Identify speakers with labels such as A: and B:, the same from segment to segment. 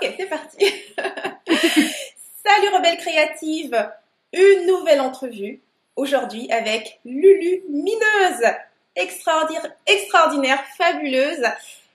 A: Ok, c'est parti. Salut rebelle créative, une nouvelle entrevue aujourd'hui avec Lulu Mineuse, extraordinaire, extraordinaire fabuleuse.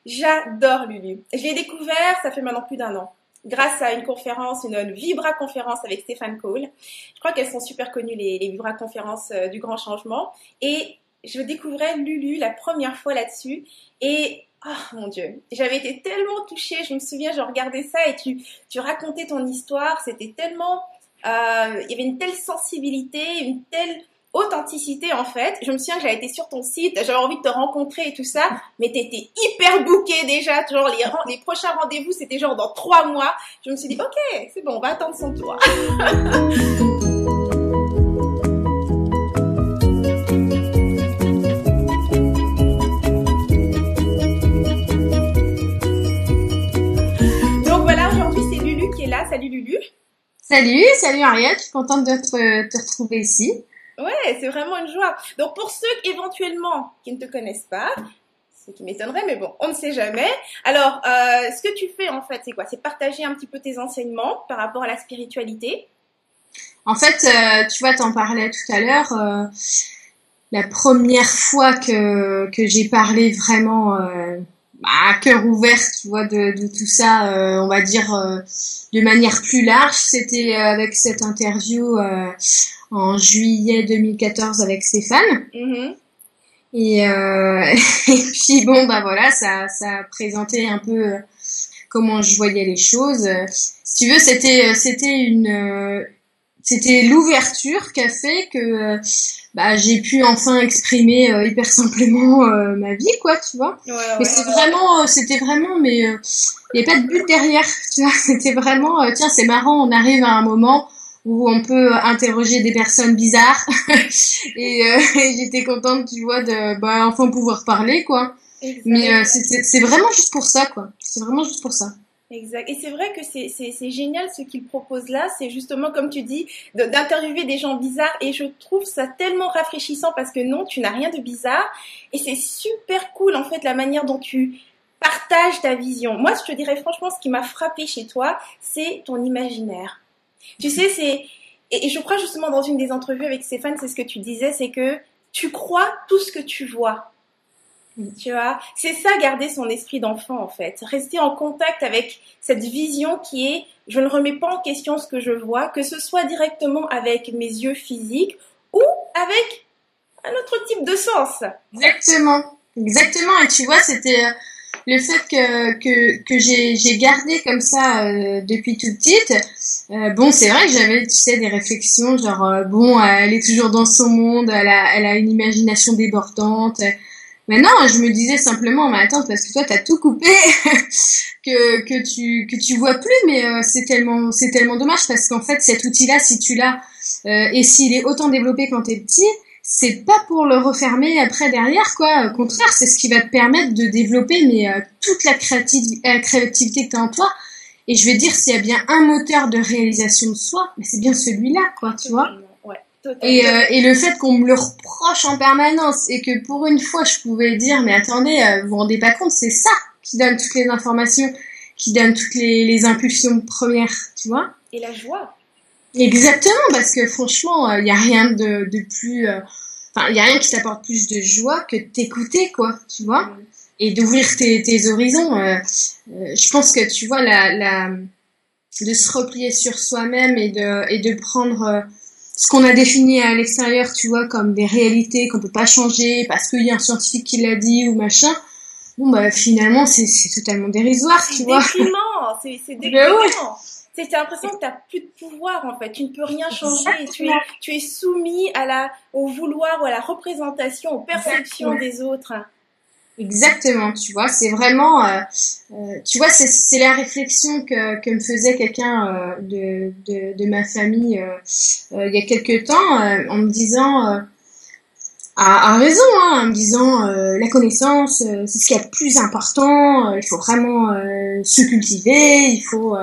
A: J'adore Lulu. Je l'ai découvert, ça fait maintenant plus d'un an, grâce à une conférence, une Vibra conférence avec Stéphane Cole. Je crois qu'elles sont super connues les, Vibra conférences euh, du grand changement. Et je découvrais Lulu la première fois là-dessus et Oh mon Dieu, j'avais été tellement touchée, je me souviens, je regardais ça et tu, tu racontais ton histoire, c'était tellement... Euh, il y avait une telle sensibilité, une telle authenticité en fait. Je me souviens que j'avais été sur ton site, j'avais envie de te rencontrer et tout ça, mais tu étais hyper booké déjà, genre les, les prochains rendez-vous c'était genre dans trois mois. Je me suis dit, ok, c'est bon, on va attendre son tour. Salut Lulu.
B: Salut, salut Ariette. Je suis contente de te, te retrouver ici.
A: Ouais, c'est vraiment une joie. Donc pour ceux éventuellement qui ne te connaissent pas, ce qui m'étonnerait, mais bon, on ne sait jamais. Alors, euh, ce que tu fais en fait, c'est quoi? C'est partager un petit peu tes enseignements par rapport à la spiritualité?
B: En fait, euh, tu vois, t'en parlais tout à l'heure. Euh, la première fois que, que j'ai parlé vraiment à cœur ouvert, tu vois, de, de tout ça, euh, on va dire euh, de manière plus large. C'était euh, avec cette interview en juillet 2014 avec Stéphane.
A: Mm-hmm.
B: Et, et puis bon, bah voilà, ça, ça a présenté un peu comment je voyais les choses. Si tu veux, c'était, c'était une, c'était l'ouverture qui a fait que bah, j'ai pu enfin exprimer euh, hyper simplement euh, ma vie, quoi, tu vois.
A: Ouais,
B: mais c'est vraiment, euh, c'était vraiment, mais il n'y a pas de but derrière, tu vois. C'était vraiment, tiens, c'est marrant, on arrive à un moment où on peut interroger des personnes bizarres et, et j'étais contente, tu vois, de bah, enfin pouvoir parler, quoi.
A: Exactement.
B: Mais c'est vraiment juste pour ça, quoi. C'est vraiment juste pour ça.
A: Exact. Et c'est vrai que c'est génial ce qu'il propose là. C'est justement, comme tu dis, d'interviewer des gens bizarres. Et je trouve ça tellement rafraîchissant parce que non, tu n'as rien de bizarre. Et c'est super cool, en fait, la manière dont tu partages ta vision. Moi, je te dirais franchement, ce qui m'a frappé chez toi, c'est ton imaginaire. Tu sais, c'est... Et je crois justement dans une des entrevues avec Stéphane, c'est ce que tu disais, c'est que tu crois tout ce que tu vois. Tu vois, c'est ça garder son esprit d'enfant en fait, rester en contact avec cette vision qui est je ne remets pas en question ce que je vois, que ce soit directement avec mes yeux physiques ou avec un autre type de sens.
B: Exactement, exactement. Et tu vois, c'était euh, le fait que que, que j'ai gardé comme ça euh, depuis toute petite. Euh, bon, c'est vrai que j'avais, tu sais, des réflexions genre euh, bon, elle est toujours dans son monde, elle a elle a une imagination débordante mais non, je me disais simplement, mais attends, parce que toi, t'as tout coupé, que, que tu, que tu vois plus, mais euh, c'est tellement, c'est tellement dommage parce qu'en fait, cet outil-là, si tu l'as, euh, et s'il est autant développé quand t'es petit, c'est pas pour le refermer après derrière, quoi. Au contraire, c'est ce qui va te permettre de développer, mais euh, toute la créativité, la créativité que t'as en toi. Et je vais dire, s'il y a bien un moteur de réalisation de soi, mais c'est bien celui-là, quoi, tu vois. Et, euh, et, le fait qu'on me le reproche en permanence et que pour une fois je pouvais dire mais attendez euh, vous vous rendez pas compte c'est ça qui donne toutes les informations qui donne toutes les, les impulsions premières tu vois.
A: Et la joie.
B: Exactement parce que franchement il euh, y a rien de, de plus euh, enfin il y a rien qui t'apporte plus de joie que de t'écouter quoi tu vois. Mm. et d'ouvrir tes, tes horizons je pense que tu vois la, la de se replier sur soi-même et de et de prendre ce qu'on a défini à l'extérieur, tu vois, comme des réalités qu'on peut pas changer parce qu'il y a un scientifique qui l'a dit ou machin, bon bah finalement c'est totalement dérisoire, tu vois.
A: C'est c'est déprimant. C'est l'impression que tu n'as plus de pouvoir en fait, tu ne peux rien changer, tu es, tu es soumis à la, au vouloir ou à la représentation, aux perceptions des autres.
B: Exactement, tu vois, c'est vraiment, euh, euh, tu vois, c'est la réflexion que, que me faisait quelqu'un euh, de, de, de, ma famille euh, euh, il y a quelques temps, en me disant, à, à, raison, hein, en me disant, la connaissance, c'est ce qui est le plus important, il faut vraiment se cultiver, il faut,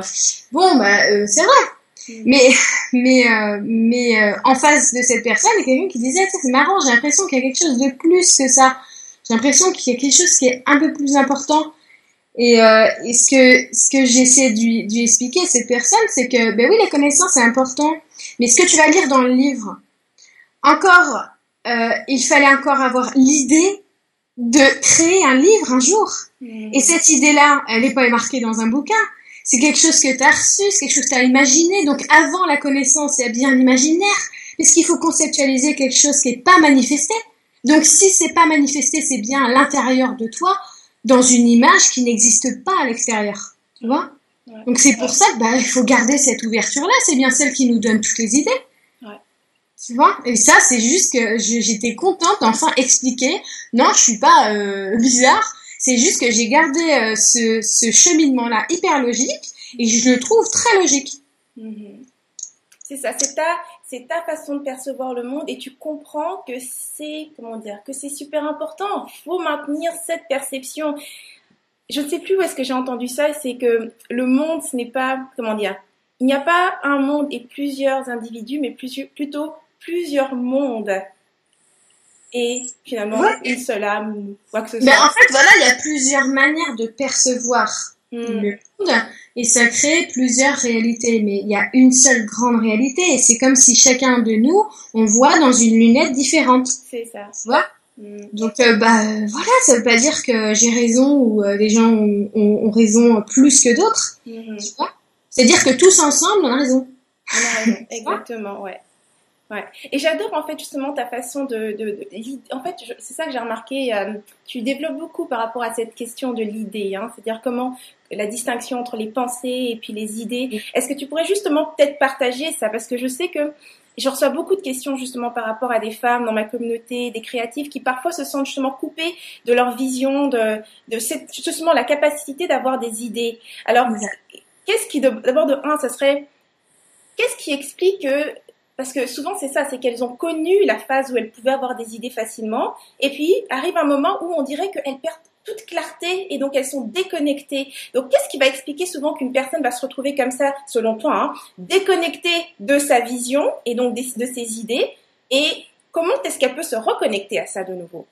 B: bon, bah, c'est vrai. Mais, mais, mais en face de cette personne, il y a quelqu'un qui disait, c'est marrant, j'ai l'impression qu'il y a quelque chose de plus que ça j'ai l'impression qu'il y a quelque chose qui est un peu plus important Et, euh, et ce que ce que j'essaie de lui, de lui expliquer à cette personne, c'est que ben oui, les connaissances c'est important, mais ce que tu vas lire dans le livre, encore, euh, il fallait encore avoir l'idée de créer un livre un jour.
A: Mhm.
B: Et cette idée-là, elle n'est pas marquée dans un bouquin. C'est quelque chose que tu as reçu, c'est quelque chose que tu as imaginé. Donc avant la connaissance, il y a bien l'imaginaire. Puisqu'il faut conceptualiser quelque chose qui n'est pas manifesté. Donc si c'est pas manifesté, c'est bien à l'intérieur de toi, dans une image qui n'existe pas à l'extérieur. Tu vois?
A: Ouais.
B: Donc c'est pour ça que bah, faut garder cette ouverture-là. C'est bien celle qui nous donne toutes les idées.
A: Ouais.
B: Tu vois? Et ça, c'est juste que j'étais contente d'enfin expliquer. Non, je suis pas euh, bizarre. C'est juste que j'ai gardé euh, ce, ce cheminement-là hyper logique et je le trouve très logique.
A: Mhm. C'est ça, c'est ta, c'est ta façon de percevoir le monde et tu comprends que c'est, comment dire, que c'est super important. Il faut maintenir cette perception. Je ne sais plus où est-ce que j'ai entendu ça, c'est que le monde, ce n'est pas, comment dire, il n'y a pas un monde et plusieurs individus, mais plus- plutôt plusieurs mondes. Et finalement,
B: Ouais.
A: une seule âme quoi que ce soit.
B: Ben, en fait, voilà, il y a plusieurs manières de percevoir monde et ça crée plusieurs réalités. Mais il y a une seule grande réalité et c'est comme si chacun de nous, on voit dans une lunette différente.
A: C'est ça.
B: Tu vois?
A: Hmm.
B: Donc, euh, bah voilà, ça veut pas dire que j'ai raison ou euh, les gens ont, ont- ont raison plus que d'autres.
A: Mhm.
B: Tu vois? C'est-à-dire que tous ensemble, on a raison.
A: On a raison, exactement, ouais. Ouais. Et j'adore en fait justement ta façon de, de, de- en fait c'est ça que j'ai remarqué. euh, tu développes beaucoup par rapport à cette question de l'idée, hein, c'est-à-dire comment la distinction entre les pensées et puis les idées. Est-ce que tu pourrais justement peut-être partager ça? Parce que je sais que je reçois beaucoup de questions justement par rapport à des femmes dans ma communauté, des créatifs qui parfois se sentent justement coupés de leur vision, de, de cette, justement la capacité d'avoir des idées. Alors, qu'est-ce qui, d'abord de un, ça serait, qu'est-ce qui explique que, parce que souvent c'est ça, c'est qu'elles ont connu la phase où elles pouvaient avoir des idées facilement, et puis arrive un moment où on dirait qu'elles perdent toute clarté et donc elles sont déconnectées. Donc qu'est-ce qui va expliquer souvent qu'une personne va se retrouver comme ça, selon toi, hein, déconnectée de sa vision et donc de ses idées, et comment est-ce qu'elle peut se reconnecter à ça de nouveau?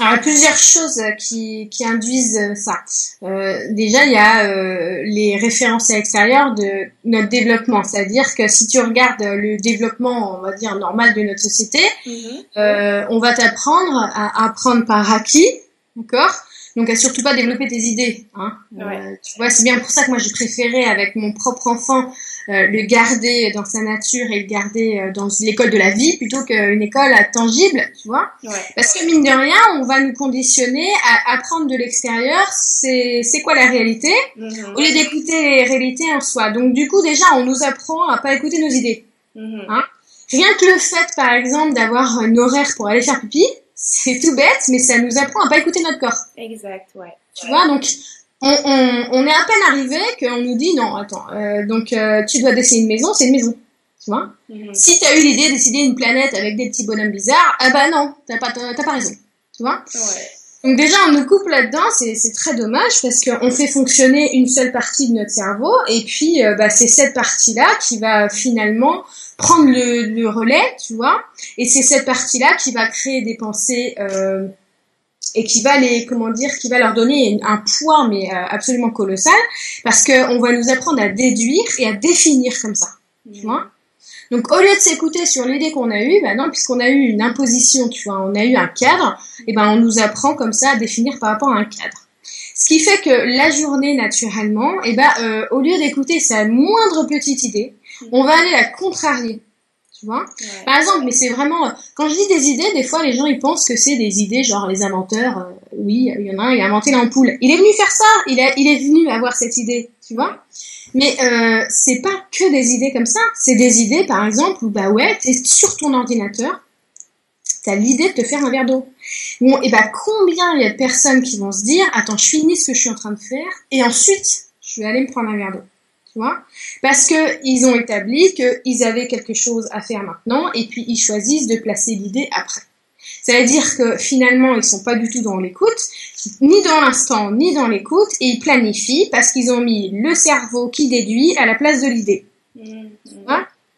B: Alors, plusieurs choses euh, qui, qui induisent euh, ça. Euh, déjà, il y a euh, les références à l'extérieur de notre développement. C'est-à-dire que si tu regardes le développement, on va dire, normal de notre société, euh, on va t'apprendre à apprendre par acquis, d'accord? Donc à surtout pas développer tes idées. Hein Euh,
A: Ouais.
B: tu vois, c'est bien pour ça que moi j'ai préféré avec mon propre enfant euh, le garder dans sa nature et le garder euh, dans l'école de la vie plutôt qu'une école tangible, tu vois
A: Ouais.
B: Parce que mine de rien, on va nous conditionner à apprendre de l'extérieur, c'est c'est quoi la réalité,
A: Mhm.
B: au lieu d'écouter les réalités en soi. Donc du coup déjà, on nous apprend à pas écouter nos idées.
A: Mhm.
B: Hein Rien que le fait, par exemple, d'avoir un horaire pour aller faire pipi, c'est tout bête, mais ça nous apprend à pas écouter notre corps.
A: Exact, ouais.
B: Tu vois, donc on, on, on est à peine arrivé qu'on nous dit non, attends, euh, donc euh, tu dois dessiner une maison, c'est une maison. Tu vois
A: Mhm.
B: Si t'as eu l'idée de dessiner une planète avec des petits bonhommes bizarres, ah bah non, t'as pas, t'as pas raison. Tu vois
A: Ouais.
B: donc déjà, on nous coupe là-dedans, c'est c'est très dommage parce qu'on fait fonctionner une seule partie de notre cerveau et puis euh, bah, c'est cette partie-là qui va finalement prendre le, le relais, tu vois, et c'est cette partie-là qui va créer des pensées euh, et qui va les, comment dire, qui va leur donner un poids mais euh, absolument colossal parce qu'on va nous apprendre à déduire et à définir comme ça. Tu vois donc au lieu de s'écouter sur l'idée qu'on a eue, bah non, puisqu'on a eu une imposition, tu vois, on a eu un cadre, et ben on nous apprend comme ça à définir par rapport à un cadre. Ce qui fait que la journée, naturellement, et ben euh, au lieu d'écouter sa moindre petite idée, on va aller la contrarier. Tu vois
A: Ouais.
B: Par exemple, mais c'est vraiment quand je dis des idées, des fois les gens ils pensent que c'est des idées genre les inventeurs. euh, oui, il y en a un, il a inventé l'ampoule. Il est venu faire ça. Il a, il est venu avoir cette idée. Tu vois Mais euh, c'est pas que des idées comme ça. C'est des idées, par exemple, où bah ouais, t'es sur ton ordinateur, t'as l'idée de te faire un verre d'eau. Bon, et bah combien il y a de personnes qui vont se dire, attends, je finis ce que je suis en train de faire, et ensuite je vais aller me prendre un verre d'eau. Tu vois Parce que ils ont établi qu'ils avaient quelque chose à faire maintenant, et puis ils choisissent de placer l'idée après. Ça veut dire que finalement, ils sont pas du tout dans l'écoute, ni dans l'instant, ni dans l'écoute, et ils planifient parce qu'ils ont mis le cerveau qui déduit à la place de l'idée.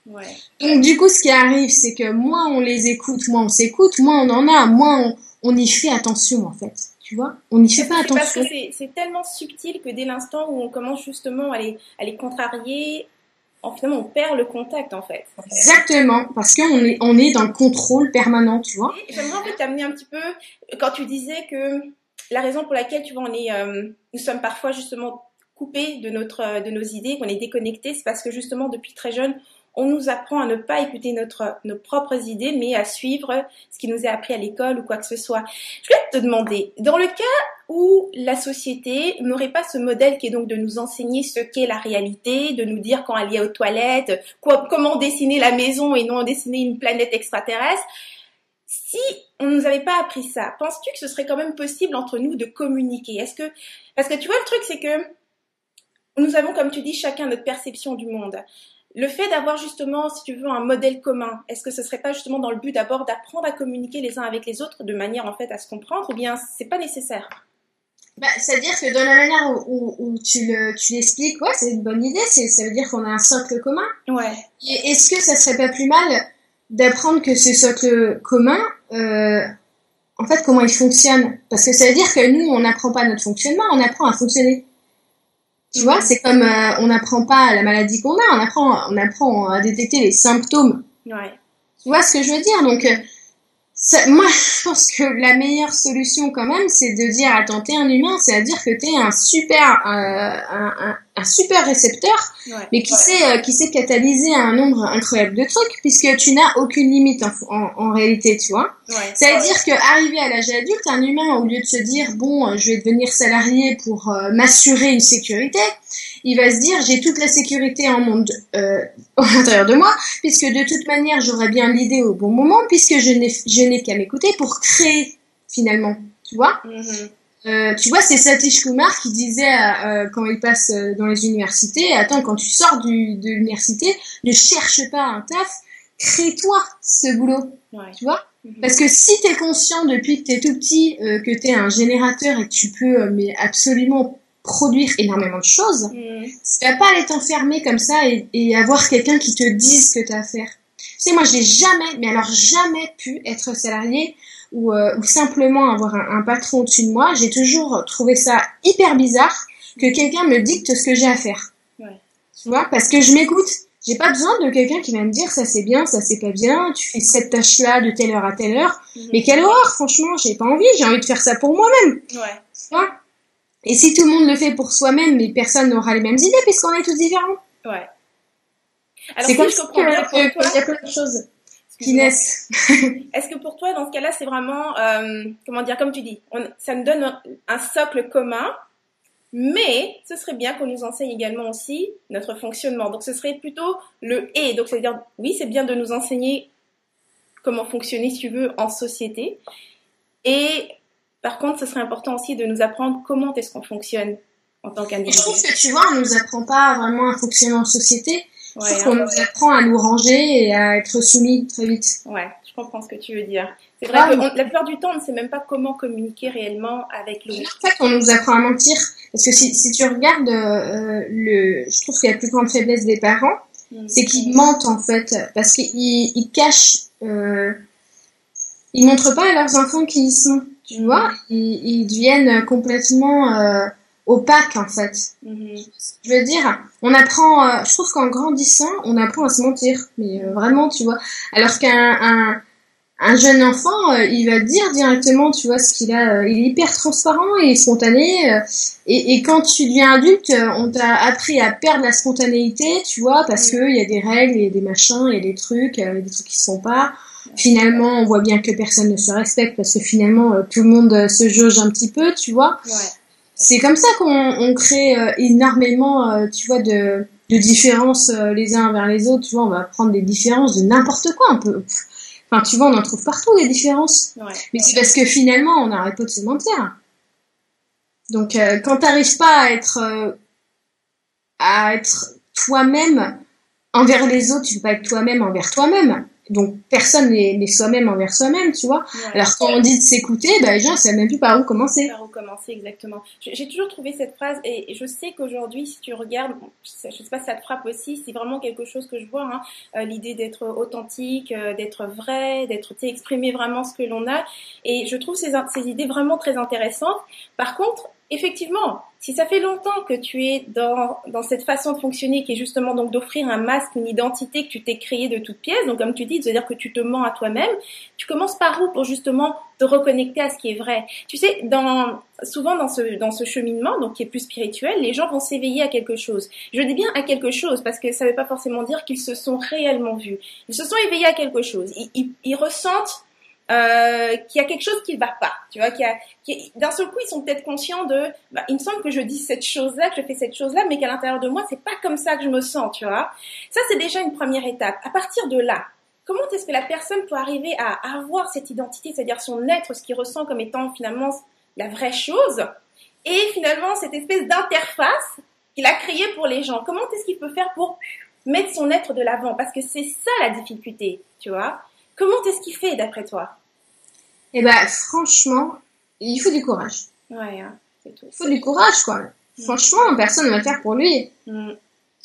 A: Ouais.
B: Donc du coup, ce qui arrive, c'est que moins on les écoute, moins on s'écoute, moins on en a, moins on, on y fait attention en fait. Tu vois On n'y fait pas attention.
A: Parce que c'est tellement subtil que dès l'instant où on commence justement à les, à les contrarier, en, finalement, on perd le contact en fait.
B: Exactement, parce qu'on est, on est dans le contrôle permanent, tu vois.
A: J'aimerais en fait t'amener un petit peu, quand tu disais que la raison pour laquelle, tu vois, on est, euh, nous sommes parfois justement coupés de, notre, de nos idées, qu'on est déconnectés, c'est parce que justement, depuis très jeune, on nous apprend à ne pas écouter notre, nos propres idées, mais à suivre ce qui nous est appris à l'école ou quoi que ce soit. Je voulais te demander, dans le cas où la société n'aurait pas ce modèle qui est donc de nous enseigner ce qu'est la réalité, de nous dire quand aller aux toilettes, comment dessiner la maison et non dessiner une planète extraterrestre, si on nous avait pas appris ça, penses-tu que ce serait quand même possible entre nous de communiquer? Est-ce que parce que tu vois le truc c'est que nous avons comme tu dis chacun notre perception du monde le fait d'avoir justement, si tu veux, un modèle commun, est-ce que ce serait pas justement dans le but d'abord d'apprendre à communiquer les uns avec les autres de manière en fait à se comprendre, ou bien c'est pas nécessaire?
B: Bah, C'est-à-dire que dans la manière où, tu, le, tu l'expliques, ouais, c'est une bonne idée, c'est, ça veut dire qu'on a un socle commun.
A: Ouais.
B: Et est-ce que ça serait pas plus mal d'apprendre que ce socle commun, euh, en fait, comment il fonctionne? Parce que ça veut dire que nous, on n'apprend pas notre fonctionnement, on apprend à fonctionner. Tu vois, c'est comme euh, on n'apprend pas la maladie qu'on a, on apprend, on apprend à détecter les symptômes.
A: Ouais.
B: Tu vois ce que je veux dire? Donc, euh, moi, je pense que la meilleure solution quand même, c'est de dire, attends, t'es un humain, c'est-à-dire que t'es un super, euh, un, un, super récepteur, mais qui sait, euh, qui sait catalyser un nombre incroyable de trucs, puisque tu n'as aucune limite en, en, réalité, tu vois. C'est-à-dire que arrivé à l'âge adulte, un humain, au lieu de se dire, bon, je vais devenir salarié pour euh, m'assurer une sécurité, il va se dire j'ai toute la sécurité en monde euh, à l'intérieur de moi, puisque de toute manière j'aurai bien l'idée au bon moment, puisque je n'ai je n'ai qu'à m'écouter pour créer finalement, tu vois. Mm-hmm. Euh, tu vois, c'est Satish Kumar qui disait euh, quand il passe euh, dans les universités, attends, quand tu sors du, de l'université, ne cherche pas un taf, crée-toi ce boulot, tu vois? Mm-hmm. Parce que si tu es conscient depuis que tu es tout petit euh, que tu es un générateur et que tu peux mais absolument produire énormément de choses, mmh. tu vas pas aller t'enfermer comme ça et, et avoir quelqu'un qui te dise ce que tu as à faire. Tu sais, moi, j'ai jamais, mais alors jamais pu être salarié ou, euh, ou simplement avoir un, patron au-dessus de moi. J'ai toujours trouvé ça hyper bizarre que quelqu'un me dicte ce que j'ai à faire. Ouais. Tu vois, parce que je m'écoute. J'ai pas besoin de quelqu'un qui va me dire ça c'est bien, ça c'est pas bien, tu fais cette tâche-là de telle heure à telle heure. Mmh. Mais quelle horreur, franchement, j'ai pas envie, j'ai envie de faire ça pour moi-même.
A: Ouais.
B: Tu vois? Et si tout le monde le fait pour soi-même, mais personne n'aura les mêmes idées puisqu'on est tous différents.
A: Ouais.
B: C'est comme je comprends bien, il y a plein de choses naissent.
A: Est-ce que pour toi, dans ce cas-là, c'est vraiment, euh, comment dire, comme tu dis, on, ça nous donne un, socle commun, mais ce serait bien qu'on nous enseigne également aussi notre fonctionnement. Donc ce serait plutôt le et. Donc c'est-à-dire, oui, c'est bien de nous enseigner comment fonctionner, si tu veux, en société. Et par contre, ce serait important aussi de nous apprendre comment est-ce qu'on fonctionne en tant qu'individu.
B: Je trouve que tu vois, on nous apprend pas vraiment à fonctionner en société. Ouais, trouve qu'on nous apprend à nous ranger et à être soumis très vite.
A: Ouais, je comprends ce que tu veux dire. C'est vrai que la plupart du temps, on ne sait même pas comment communiquer réellement avec l'autre.
B: En fait, on nous apprend à mentir. Parce que si, si tu regardes euh, le, je trouve que la plus grande faiblesse des parents, mm. c'est qu'ils mentent en fait, parce qu'ils ils cachent, euh, ils montrent pas à leurs enfants qui ils sont tu vois, ils, deviennent complètement euh, opaques en fait. Mm-hmm. Je veux dire, on apprend, euh, je trouve qu'en grandissant, on apprend à se mentir, mais euh, vraiment, tu vois. Alors qu'un un, jeune enfant, il va dire directement, tu vois, ce qu'il a, il est hyper transparent et spontané. Et, et, quand tu deviens adulte, on t'a appris à perdre la spontanéité, tu vois, parce mm. qu'il y a des règles, il y a des machins, il y a des trucs, il y a des trucs qui se font pas. Finalement, on voit bien que personne ne se respecte parce que finalement, euh, tout le monde euh, se jauge un petit peu, tu vois. C'est comme ça qu'on crée euh, énormément, tu vois, de, de différences les uns vers les autres. Tu vois, on va prendre des différences de n'importe quoi. Un peu. Enfin, tu vois, on en trouve partout des différences. Mais c'est parce que finalement, on n'arrête pas de se mentir. Donc, quand t'arrives pas à être, à être toi-même envers les autres, tu peux pas être toi-même envers toi-même donc personne n'est soi-même envers soi-même, tu vois. Alors quand on dit de s'écouter, bah, les gens ne savent même plus par où commencer.
A: Par où commencer, exactement. J'ai toujours trouvé cette phrase et je sais qu'aujourd'hui, si tu regardes, je ne sais pas si ça te frappe aussi, c'est vraiment quelque chose que je vois, hein, euh, l'idée d'être authentique, euh, d'être vrai, d'être exprimer vraiment ce que l'on a. Et je trouve ces, ces idées vraiment très intéressantes. Par contre, effectivement, si ça fait longtemps que tu es dans, dans cette façon de fonctionner qui est justement donc d'offrir un masque, une identité que tu t'es créée de toutes pièces, donc comme tu dis, c'est-à-dire que tu te mens à toi-même, tu commences par où pour justement te reconnecter à ce qui est vrai? Tu sais, dans, souvent dans ce, dans ce cheminement, donc qui est plus spirituel, les gens vont s'éveiller à quelque chose. Je dis bien à quelque chose parce que ça ne veut pas forcément dire qu'ils se sont réellement vus. Ils se sont éveillés à quelque chose. ils, ils ressentent euh, qu'il y a quelque chose qui ne va pas, tu vois, qu'il a, d'un seul coup ils sont peut-être conscients de, bah, il me semble que je dis cette chose-là, que je fais cette chose-là, mais qu'à l'intérieur de moi c'est pas comme ça que je me sens, tu vois. Ça c'est déjà une première étape. À partir de là, comment est-ce que la personne peut arriver à avoir cette identité, c'est-à-dire son être, ce qu'il ressent comme étant finalement la vraie chose, et finalement cette espèce d'interface qu'il a créée pour les gens? Comment est-ce qu'il peut faire pour mettre son être de l'avant? Parce que c'est ça la difficulté, tu vois. Comment est-ce qu'il fait d'après toi?
B: Eh ben, franchement, il faut du courage.
A: Ouais, hein, c'est tout.
B: Il faut du courage, quoi. Mm. Franchement, personne ne va le faire pour lui. Mm.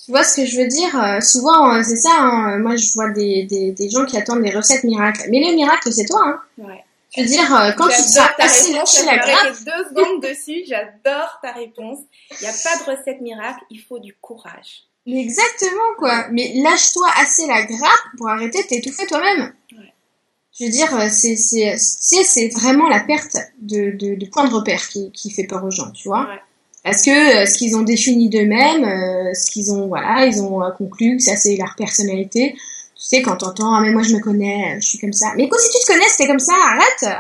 B: Tu vois ce que je veux dire euh, Souvent, euh, c'est ça. Hein, moi, je vois des, des, des, gens qui attendent des recettes miracles. Mais le miracle, c'est toi. Hein.
A: Ouais.
B: Je veux dire, euh, quand tu seras assez lâché la grappe...
A: deux secondes dessus, j'adore ta réponse. Il n'y a pas de recette miracle, il faut du courage.
B: exactement, quoi. Mais lâche-toi assez la grappe pour arrêter de t'étouffer toi-même. Ouais je veux dire, euh, c'est c'est c'est vraiment la perte de, de, de point de repère qui, qui fait peur aux gens, tu vois. Parce que euh, ce qu'ils ont défini d'eux-mêmes, euh, ce qu'ils ont, voilà, ils ont conclu que ça c'est leur personnalité. Tu sais, quand t'entends, ah mais moi je me connais, je suis comme ça. Mais écoute, si tu te connais, c'est comme ça, arrête.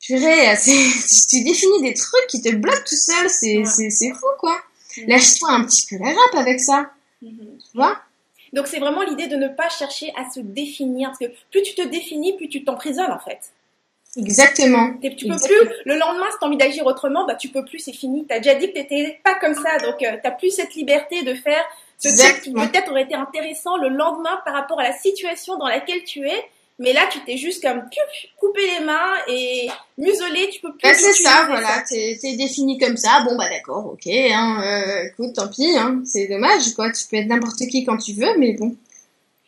B: Purée, tu définis des trucs qui te bloquent tout seul, c'est c'est fou quoi. Lâche-toi un petit peu la grappe avec ça. Mm-hmm. Tu vois?
A: Donc c'est vraiment l'idée de ne pas chercher à se définir, parce que plus tu te définis, plus tu t'emprisonnes en fait.
B: Exactement.
A: Tu peux plus, le lendemain, si tu as envie d'agir autrement, bah tu peux plus, c'est fini. Tu as déjà dit que tu n'étais pas comme ça, donc euh, tu n'as plus cette liberté de faire ce qui peut-être aurait été intéressant le lendemain par rapport à la situation dans laquelle tu es. Mais là, tu t'es juste comme coupé les mains et muselé, tu peux plus.
B: Bah, c'est ça, voilà, t'es défini comme ça. Bon bah d'accord, ok. Hein, euh, écoute, tant pis. Hein, c'est dommage, quoi. Tu peux être n'importe qui quand tu veux, mais bon.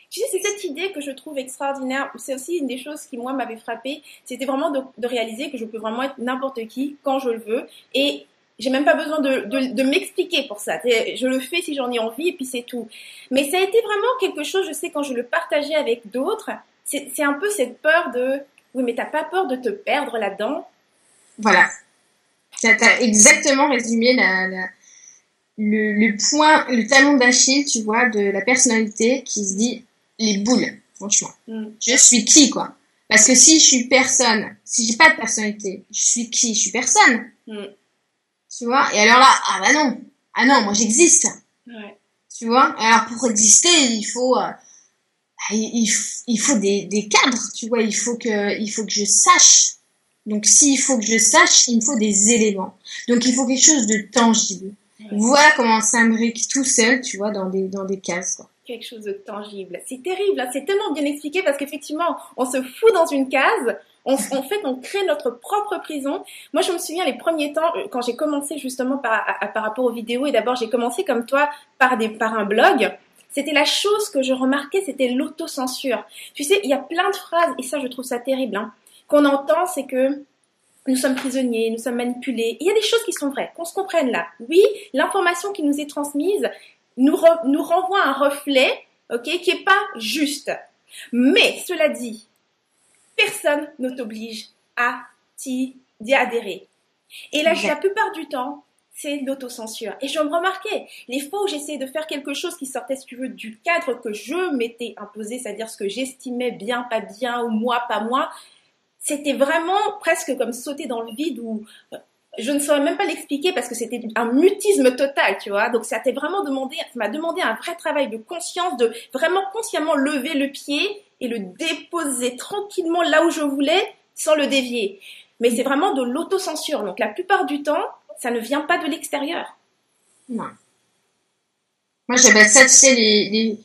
A: Tu sais, c'est cette idée que je trouve extraordinaire. C'est aussi une des choses qui moi m'avait frappé. C'était vraiment de, de, réaliser que je peux vraiment être n'importe qui quand je le veux et j'ai même pas besoin de, de, de m'expliquer pour ça. Je le fais si j'en ai envie et puis c'est tout. Mais ça a été vraiment quelque chose, je sais, quand je le partageais avec d'autres, c'est un peu cette peur de oui, mais t'as pas peur de te perdre là-dedans?
B: Voilà. Tu as exactement résumé la, la, le, le, point, le talon d'Achille, tu vois, de la personnalité qui se dit les boules, franchement. Mm. Je suis qui, quoi? Parce que si je suis personne, si j'ai pas de personnalité, je suis qui? Je suis personne. Mm. Tu vois? Et alors là, ah bah non, ah non, moi j'existe.
A: Ouais.
B: Tu vois? Alors pour exister, il faut. Euh, il, il faut des, des, cadres, tu vois, il faut que, il faut que je sache. Donc s'il faut que je sache, il me faut des éléments. Donc il faut quelque chose de tangible. Voilà comment on s'imbrique tout seul, tu vois, dans des, dans des cases. Quoi.
A: Quelque chose de tangible. C'est terrible, hein. c'est tellement bien expliqué parce qu'effectivement, on se fout dans une case, on, en fait, on crée notre propre prison. Moi, je me souviens les premiers temps, euh, quand j'ai commencé justement par, par rapport aux vidéos, et d'abord j'ai commencé comme toi par, des, par un blog, c'était la chose que je remarquais, c'était l'autocensure. Tu sais, il y a plein de phrases, et ça je trouve ça terrible, hein, qu'on entend, c'est que nous sommes prisonniers, nous sommes manipulés. Il y a des choses qui sont vraies, qu'on se comprenne là. Oui, l'information qui nous est transmise nous, nous renvoie un reflet, ok, qui est pas juste. Mais cela dit, personne ne t'oblige à t'y adhérer. Et là, la plupart du temps, c'est l'autocensure. Et je me remarquais, les fois où j'essayais de faire quelque chose qui sortait, si tu veux, du cadre que je m'étais imposé, c'est-à-dire ce que j'estimais bien, pas bien, ou moi, pas moi, c'était vraiment presque comme sauter dans le vide où euh, je ne saurais même pas l'expliquer parce que c'était un mutisme total, tu vois. Donc ça t'a vraiment demandé, ça m'a demandé un vrai travail de conscience, de vraiment consciemment lever le pied et le déposer tranquillement là où je voulais sans le dévier. Mais c'est vraiment de l'autocensure. Donc la plupart du temps, ça ne vient pas de l'extérieur.
B: Non. Moi, j'appelle ça, tu sais, les, les,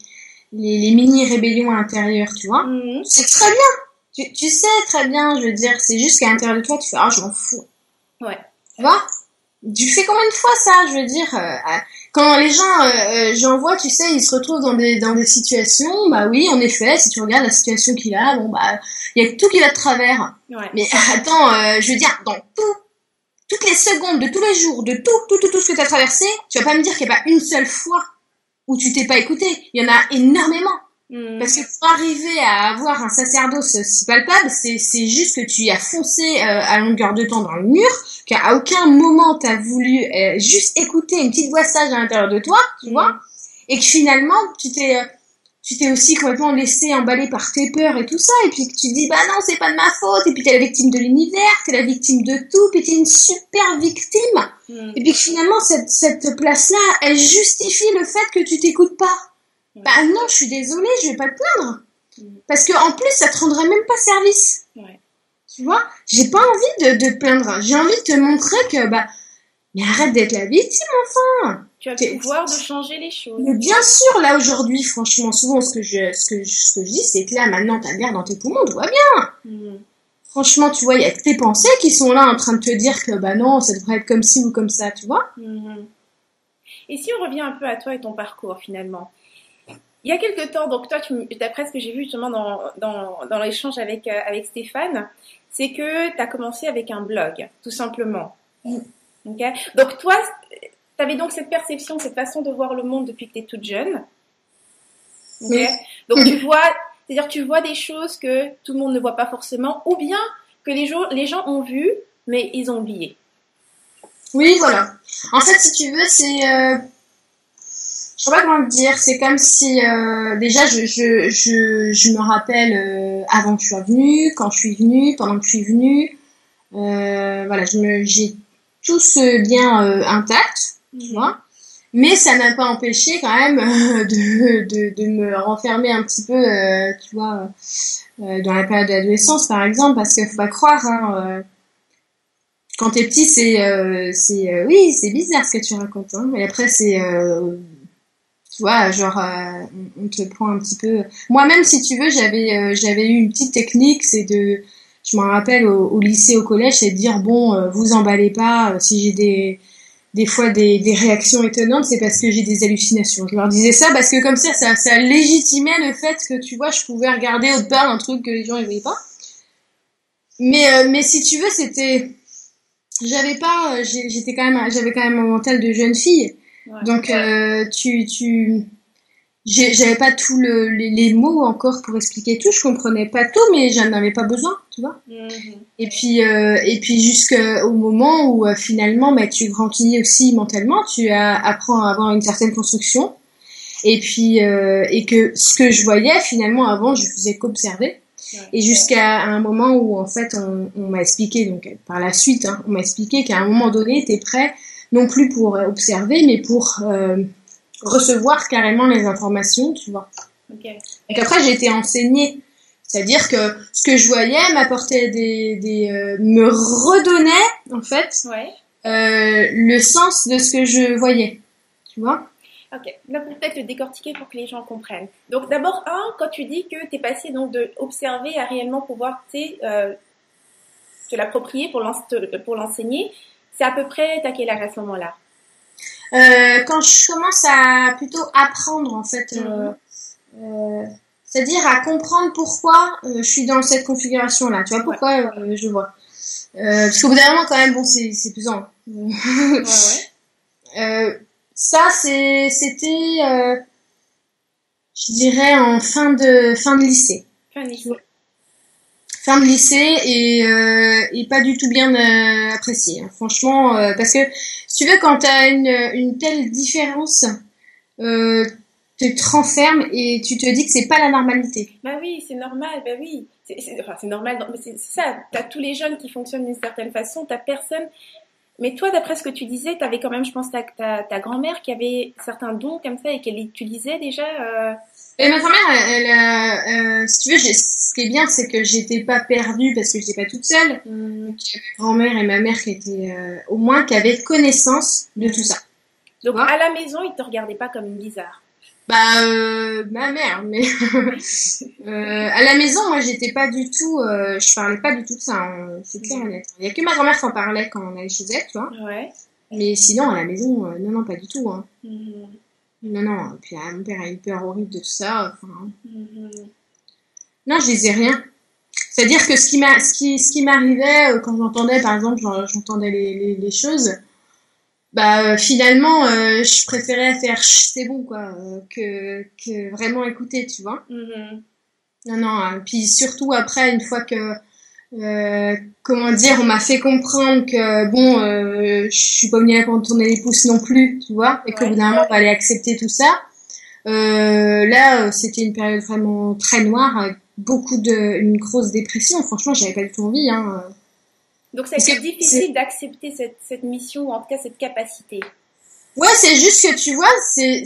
B: les mini rébellions intérieures, tu vois.
A: Mhm.
B: C'est très bien. Tu, tu sais très bien, je veux dire, c'est juste qu'à l'intérieur de toi, tu fais ah je m'en fous.
A: Ouais.
B: Tu vois? Tu fais combien de fois ça Je veux dire, euh, quand les gens, euh, euh, j'en vois, tu sais, ils se retrouvent dans des dans des situations. Bah oui, en effet, si tu regardes la situation qu'il a, bon bah il y a tout qui va de travers.
A: Ouais.
B: Mais attends, euh, je veux dire, dans tout, toutes les secondes de tous les jours, de tout, tout, tout, tout ce que tu as traversé, tu vas pas me dire qu'il n'y a pas une seule fois où tu t'es pas écouté. Il y en a énormément.
A: Mhm.
B: Parce que pour arriver à avoir un sacerdoce si palpable, c'est, juste que tu y as foncé euh, à longueur de temps dans le mur, qu'à aucun moment tu as voulu euh, juste écouter une petite voix sage à l'intérieur de toi, tu
A: Mhm.
B: vois, et que finalement tu t'es, euh, tu t'es aussi complètement laissé emballer par tes peurs et tout ça, et puis que tu dis bah non c'est pas de ma faute, et puis t'es la victime de l'univers, t'es la victime de tout, puis t'es une super victime,
A: Mhm.
B: et puis que finalement cette, cette place-là, elle justifie le fait que tu t'écoutes pas.
A: Ouais.
B: Bah non, je suis désolée, je vais pas te plaindre.
A: Mhm.
B: Parce que en plus, ça te rendrait même pas service.
A: Ouais.
B: Tu vois J'ai pas envie de, de te plaindre. J'ai envie de te montrer que, bah, mais arrête d'être la victime, enfin.
A: Tu as le pouvoir de changer les choses.
B: Mais bien sûr, là, aujourd'hui, franchement, souvent, ce que je, ce que, ce que je dis, c'est que là, maintenant, t'as l'air dans tes poumons, tout va bien.
A: Mhm.
B: Franchement, tu vois, il y a tes pensées qui sont là en train de te dire que, bah non, ça devrait être comme ci ou comme ça, tu vois
A: Mhm. Et si on revient un peu à toi et ton parcours finalement? Il y a quelque temps, donc toi, tu, d'après ce que j'ai vu justement dans, dans, dans l'échange avec, euh, avec Stéphane, c'est que tu as commencé avec un blog, tout simplement.
B: Mm.
A: Donc toi, tu avais donc cette perception, cette façon de voir le monde depuis que tu es toute jeune.
B: Oui.
A: Donc tu vois, c'est-à-dire tu vois des choses que tout le monde ne voit pas forcément, ou bien que les, gens les gens ont vu, mais ils ont oublié.
B: Oui, voilà. En fait, si tu veux, c'est... Euh... Je sais pas comment te dire. C'est comme si... Euh... Déjà, je, je, je, je me rappelle euh, avant que je sois venue, quand je suis venue, pendant que je suis venue. Voilà, j'ai tout ce lien intact, tu. Mais ça n'a pas empêché quand même euh, de, de, de me renfermer un petit peu, euh, tu vois, euh, dans la période de l'adolescence, par exemple, parce qu'il faut pas croire, hein, euh, quand t'es petit, c'est, euh, c'est, euh, oui, c'est bizarre ce que tu racontes, hein, mais après c'est, euh, tu vois, genre, euh, on, te prend un petit peu. Moi-même, si tu veux, j'avais, euh, j'avais eu une petite technique, c'est de, je m'en rappelle au, au lycée, au collège, c'est de dire bon, euh, vous emballez pas, euh, si j'ai des des fois des, des réactions étonnantes, c'est parce que j'ai des hallucinations. Je leur disais ça parce que comme ça, ça, ça légitimait le fait que, tu vois, je pouvais regarder autre part un truc que les gens ne voyaient pas. Mais, euh, mais si tu veux, c'était... J'avais pas... euh, J'étais quand même... J'avais quand même un mental de jeune fille.
A: Ouais.
B: Donc, euh, tu... tu j'avais pas tous le, les, les mots encore pour expliquer tout. Je comprenais pas tout, mais j'en avais pas besoin, tu vois.
A: Mhm.
B: Et puis, euh, et puis jusqu'au moment où euh, finalement, bah, tu grandis aussi mentalement, tu as, apprends à avoir une certaine construction. Et puis, euh, et que ce que je voyais finalement avant, je faisais qu'observer.
A: Ouais.
B: Et jusqu'à un moment où en fait, on, on m'a expliqué, donc par la suite, hein, on m'a expliqué qu'à un moment donné, tu es prêt non plus pour observer, mais pour recevoir carrément les informations, tu vois.
A: Ok.
B: Et qu'après, j'ai été enseignée. C'est-à-dire que ce que je voyais m'apportait des, des euh, me redonnait en fait
A: Ouais.
B: euh, le sens de ce que je voyais. Tu vois?
A: Ok, donc peut-être le décortiquer pour que les gens comprennent. Donc d'abord, un, quand tu dis que tu es passé donc de observer à réellement pouvoir euh, te l'approprier pour pour l'enseigner, c'est à peu près, t'as quel âge à ce moment-là?
B: Quand je commence à plutôt apprendre en fait, euh, c'est-à-dire à comprendre pourquoi euh, je suis dans cette configuration-là. Tu vois pourquoi euh, je vois. Euh, parce qu'au bout d'un moment quand même, bon, c'est c'est pesant.
A: Ouais, ouais.
B: Euh, ça, c'est, c'était, euh, je dirais en fin de fin de lycée,
A: Fin de lycée.
B: fin de lycée et euh, et pas du tout bien apprécié. hein. Franchement, euh, parce que si tu veux, quand t'as une une telle différence, euh, tu te renfermes et tu te dis que c'est pas la normalité.
A: Bah oui, c'est normal, bah oui. C'est enfin, normal, mais c'est ça. T'as tous les jeunes qui fonctionnent d'une certaine façon, t'as personne. Mais toi, d'après ce que tu disais, t'avais quand même, je pense, ta, ta, ta grand-mère qui avait certains dons comme ça et qu'elle utilisait déjà. euh,
B: Et ma grand-mère, elle, elle, euh, euh, si tu veux, ce qui est bien, c'est que j'étais pas perdue parce que j'étais pas toute seule.
A: hum,
B: ma grand-mère et ma mère qui étaient euh, au moins qui avaient connaissance de tout ça.
A: Donc à la maison, ils te regardaient pas comme une bizarre.
B: Bah, euh, ma mère, mais euh, à la maison, moi, j'étais pas du tout, euh, je parlais pas du tout de ça, hein, c'est clair. Il y a que ma grand-mère qui en parlait quand on allait chez elle, tu vois.
A: Ouais.
B: Mais sinon, à la maison, non, non, pas du tout. Hein.
A: Mhm.
B: Non, non. Puis ah, mon père a eu peur horrible de tout ça. Enfin,
A: Mhm.
B: non, je disais rien. C'est-à-dire que ce qui m'a, ce qui, ce qui m'arrivait quand j'entendais, par exemple, j'en- j'entendais les, les, les choses, bah euh, finalement, euh, je préférais faire c'est bon quoi, euh, que que vraiment écouter, tu vois.
A: Mhm.
B: Non, non. hein. Puis surtout après, une fois que, euh, comment dire, on m'a fait comprendre que bon, euh, je suis pas venue là pour me tourner les pouces non plus, tu vois, et qu'au
A: Ouais.
B: bout d'un moment, fallait accepter tout ça. Euh, là, c'était une période vraiment très noire, avec beaucoup de, une grosse dépression. Franchement, j'avais pas du tout envie. Hein.
A: Donc ça a
B: C'est-
A: été difficile d'accepter cette, cette mission, ou en tout cas cette capacité.
B: Ouais, c'est juste que tu vois, c'est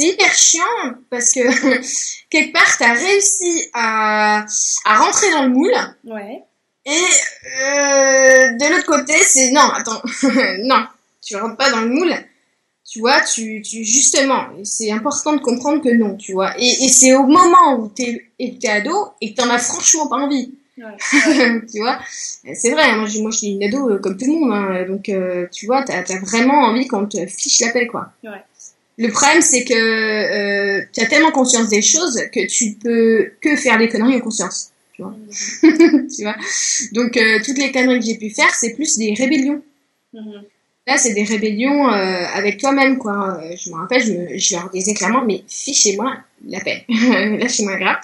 B: hyper chiant parce que quelque part, t'as réussi à à rentrer dans le moule.
A: Ouais.
B: Et euh, de l'autre côté, c'est non, attends, non, tu rentres pas dans le moule. Tu vois, tu, tu justement, c'est important de comprendre que non, tu vois. Et, et c'est au moment où t'es t'es ado et que t'en as franchement pas envie,
A: ouais.
B: tu vois. C'est vrai, moi, je suis une ado euh, comme tout le monde, hein, donc euh, tu vois, t'as as vraiment envie qu'on te fiche la paix, quoi.
A: Ouais.
B: Le problème, c'est que euh, tu as tellement conscience des choses que tu peux que faire des conneries en conscience tu vois. Donc euh, toutes les conneries que j'ai pu faire, c'est plus des rébellions.
A: Mhm.
B: Là, c'est des rébellions euh, avec toi-même, quoi. Euh, je me rappelle, je, me, je leur disais clairement, mais fichez-moi la paix, lâchez-moi grappe.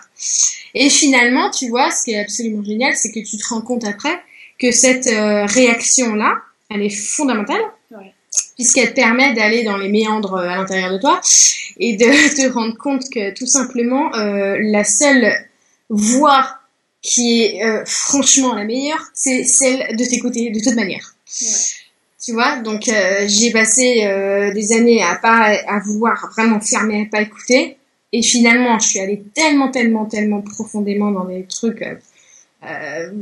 B: Et finalement, tu vois, ce qui est absolument génial, c'est que tu te rends compte après que cette euh, réaction-là, elle est fondamentale,
A: Ouais.
B: puisqu'elle te permet d'aller dans les méandres euh, à l'intérieur de toi et de te rendre compte que tout simplement, euh, la seule voie qui est euh, franchement la meilleure, c'est celle de t'écouter de toute manière.
A: Ouais.
B: Tu vois, donc euh, j'ai passé euh, des années à pas à vouloir vraiment fermer, à pas écouter, et finalement je suis allée tellement, tellement, tellement profondément dans des trucs euh,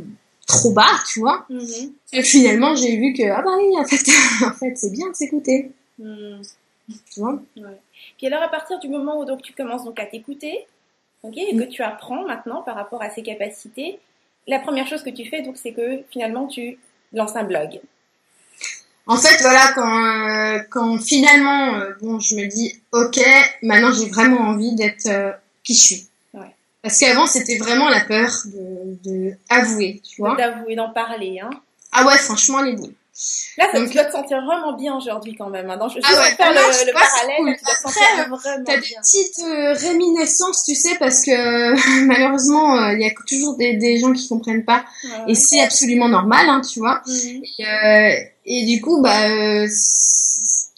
B: trop bas, tu vois,
A: Mhm.
B: que finalement j'ai vu que ah bah oui, en fait, en fait c'est bien de s'écouter,
A: Mhm.
B: tu vois.
A: Ouais. Puis alors à partir du moment où donc tu commences donc à t'écouter, ok, et que tu apprends maintenant par rapport à ses capacités, la première chose que tu fais donc c'est que finalement tu lances un blog.
B: En fait, voilà, quand, euh, quand finalement, euh, bon, je me dis, ok, maintenant j'ai vraiment envie d'être euh, qui je suis.
A: Ouais.
B: Parce qu'avant, c'était vraiment la peur de, de avouer, tu vois.
A: D'avouer, d'en parler. Hein.
B: Ah ouais, franchement, les boules.
A: Là, ça-
B: Donc-
A: tu dois te sentir vraiment bien aujourd'hui quand même. Hein. Donc, je
B: Ah
A: vais
B: ouais,
A: faire
B: là,
A: le, le parallèle,
B: cool.
A: tu dois te
B: Après,
A: sentir vraiment
B: T'as des
A: bien.
B: petites euh, réminiscences, tu sais, parce que malheureusement, euh, il y a toujours des, des gens qui comprennent pas.
A: Ouais.
B: Et c'est absolument normal, hein, tu vois.
A: Mhm.
B: Et, euh, et du coup, bah, euh,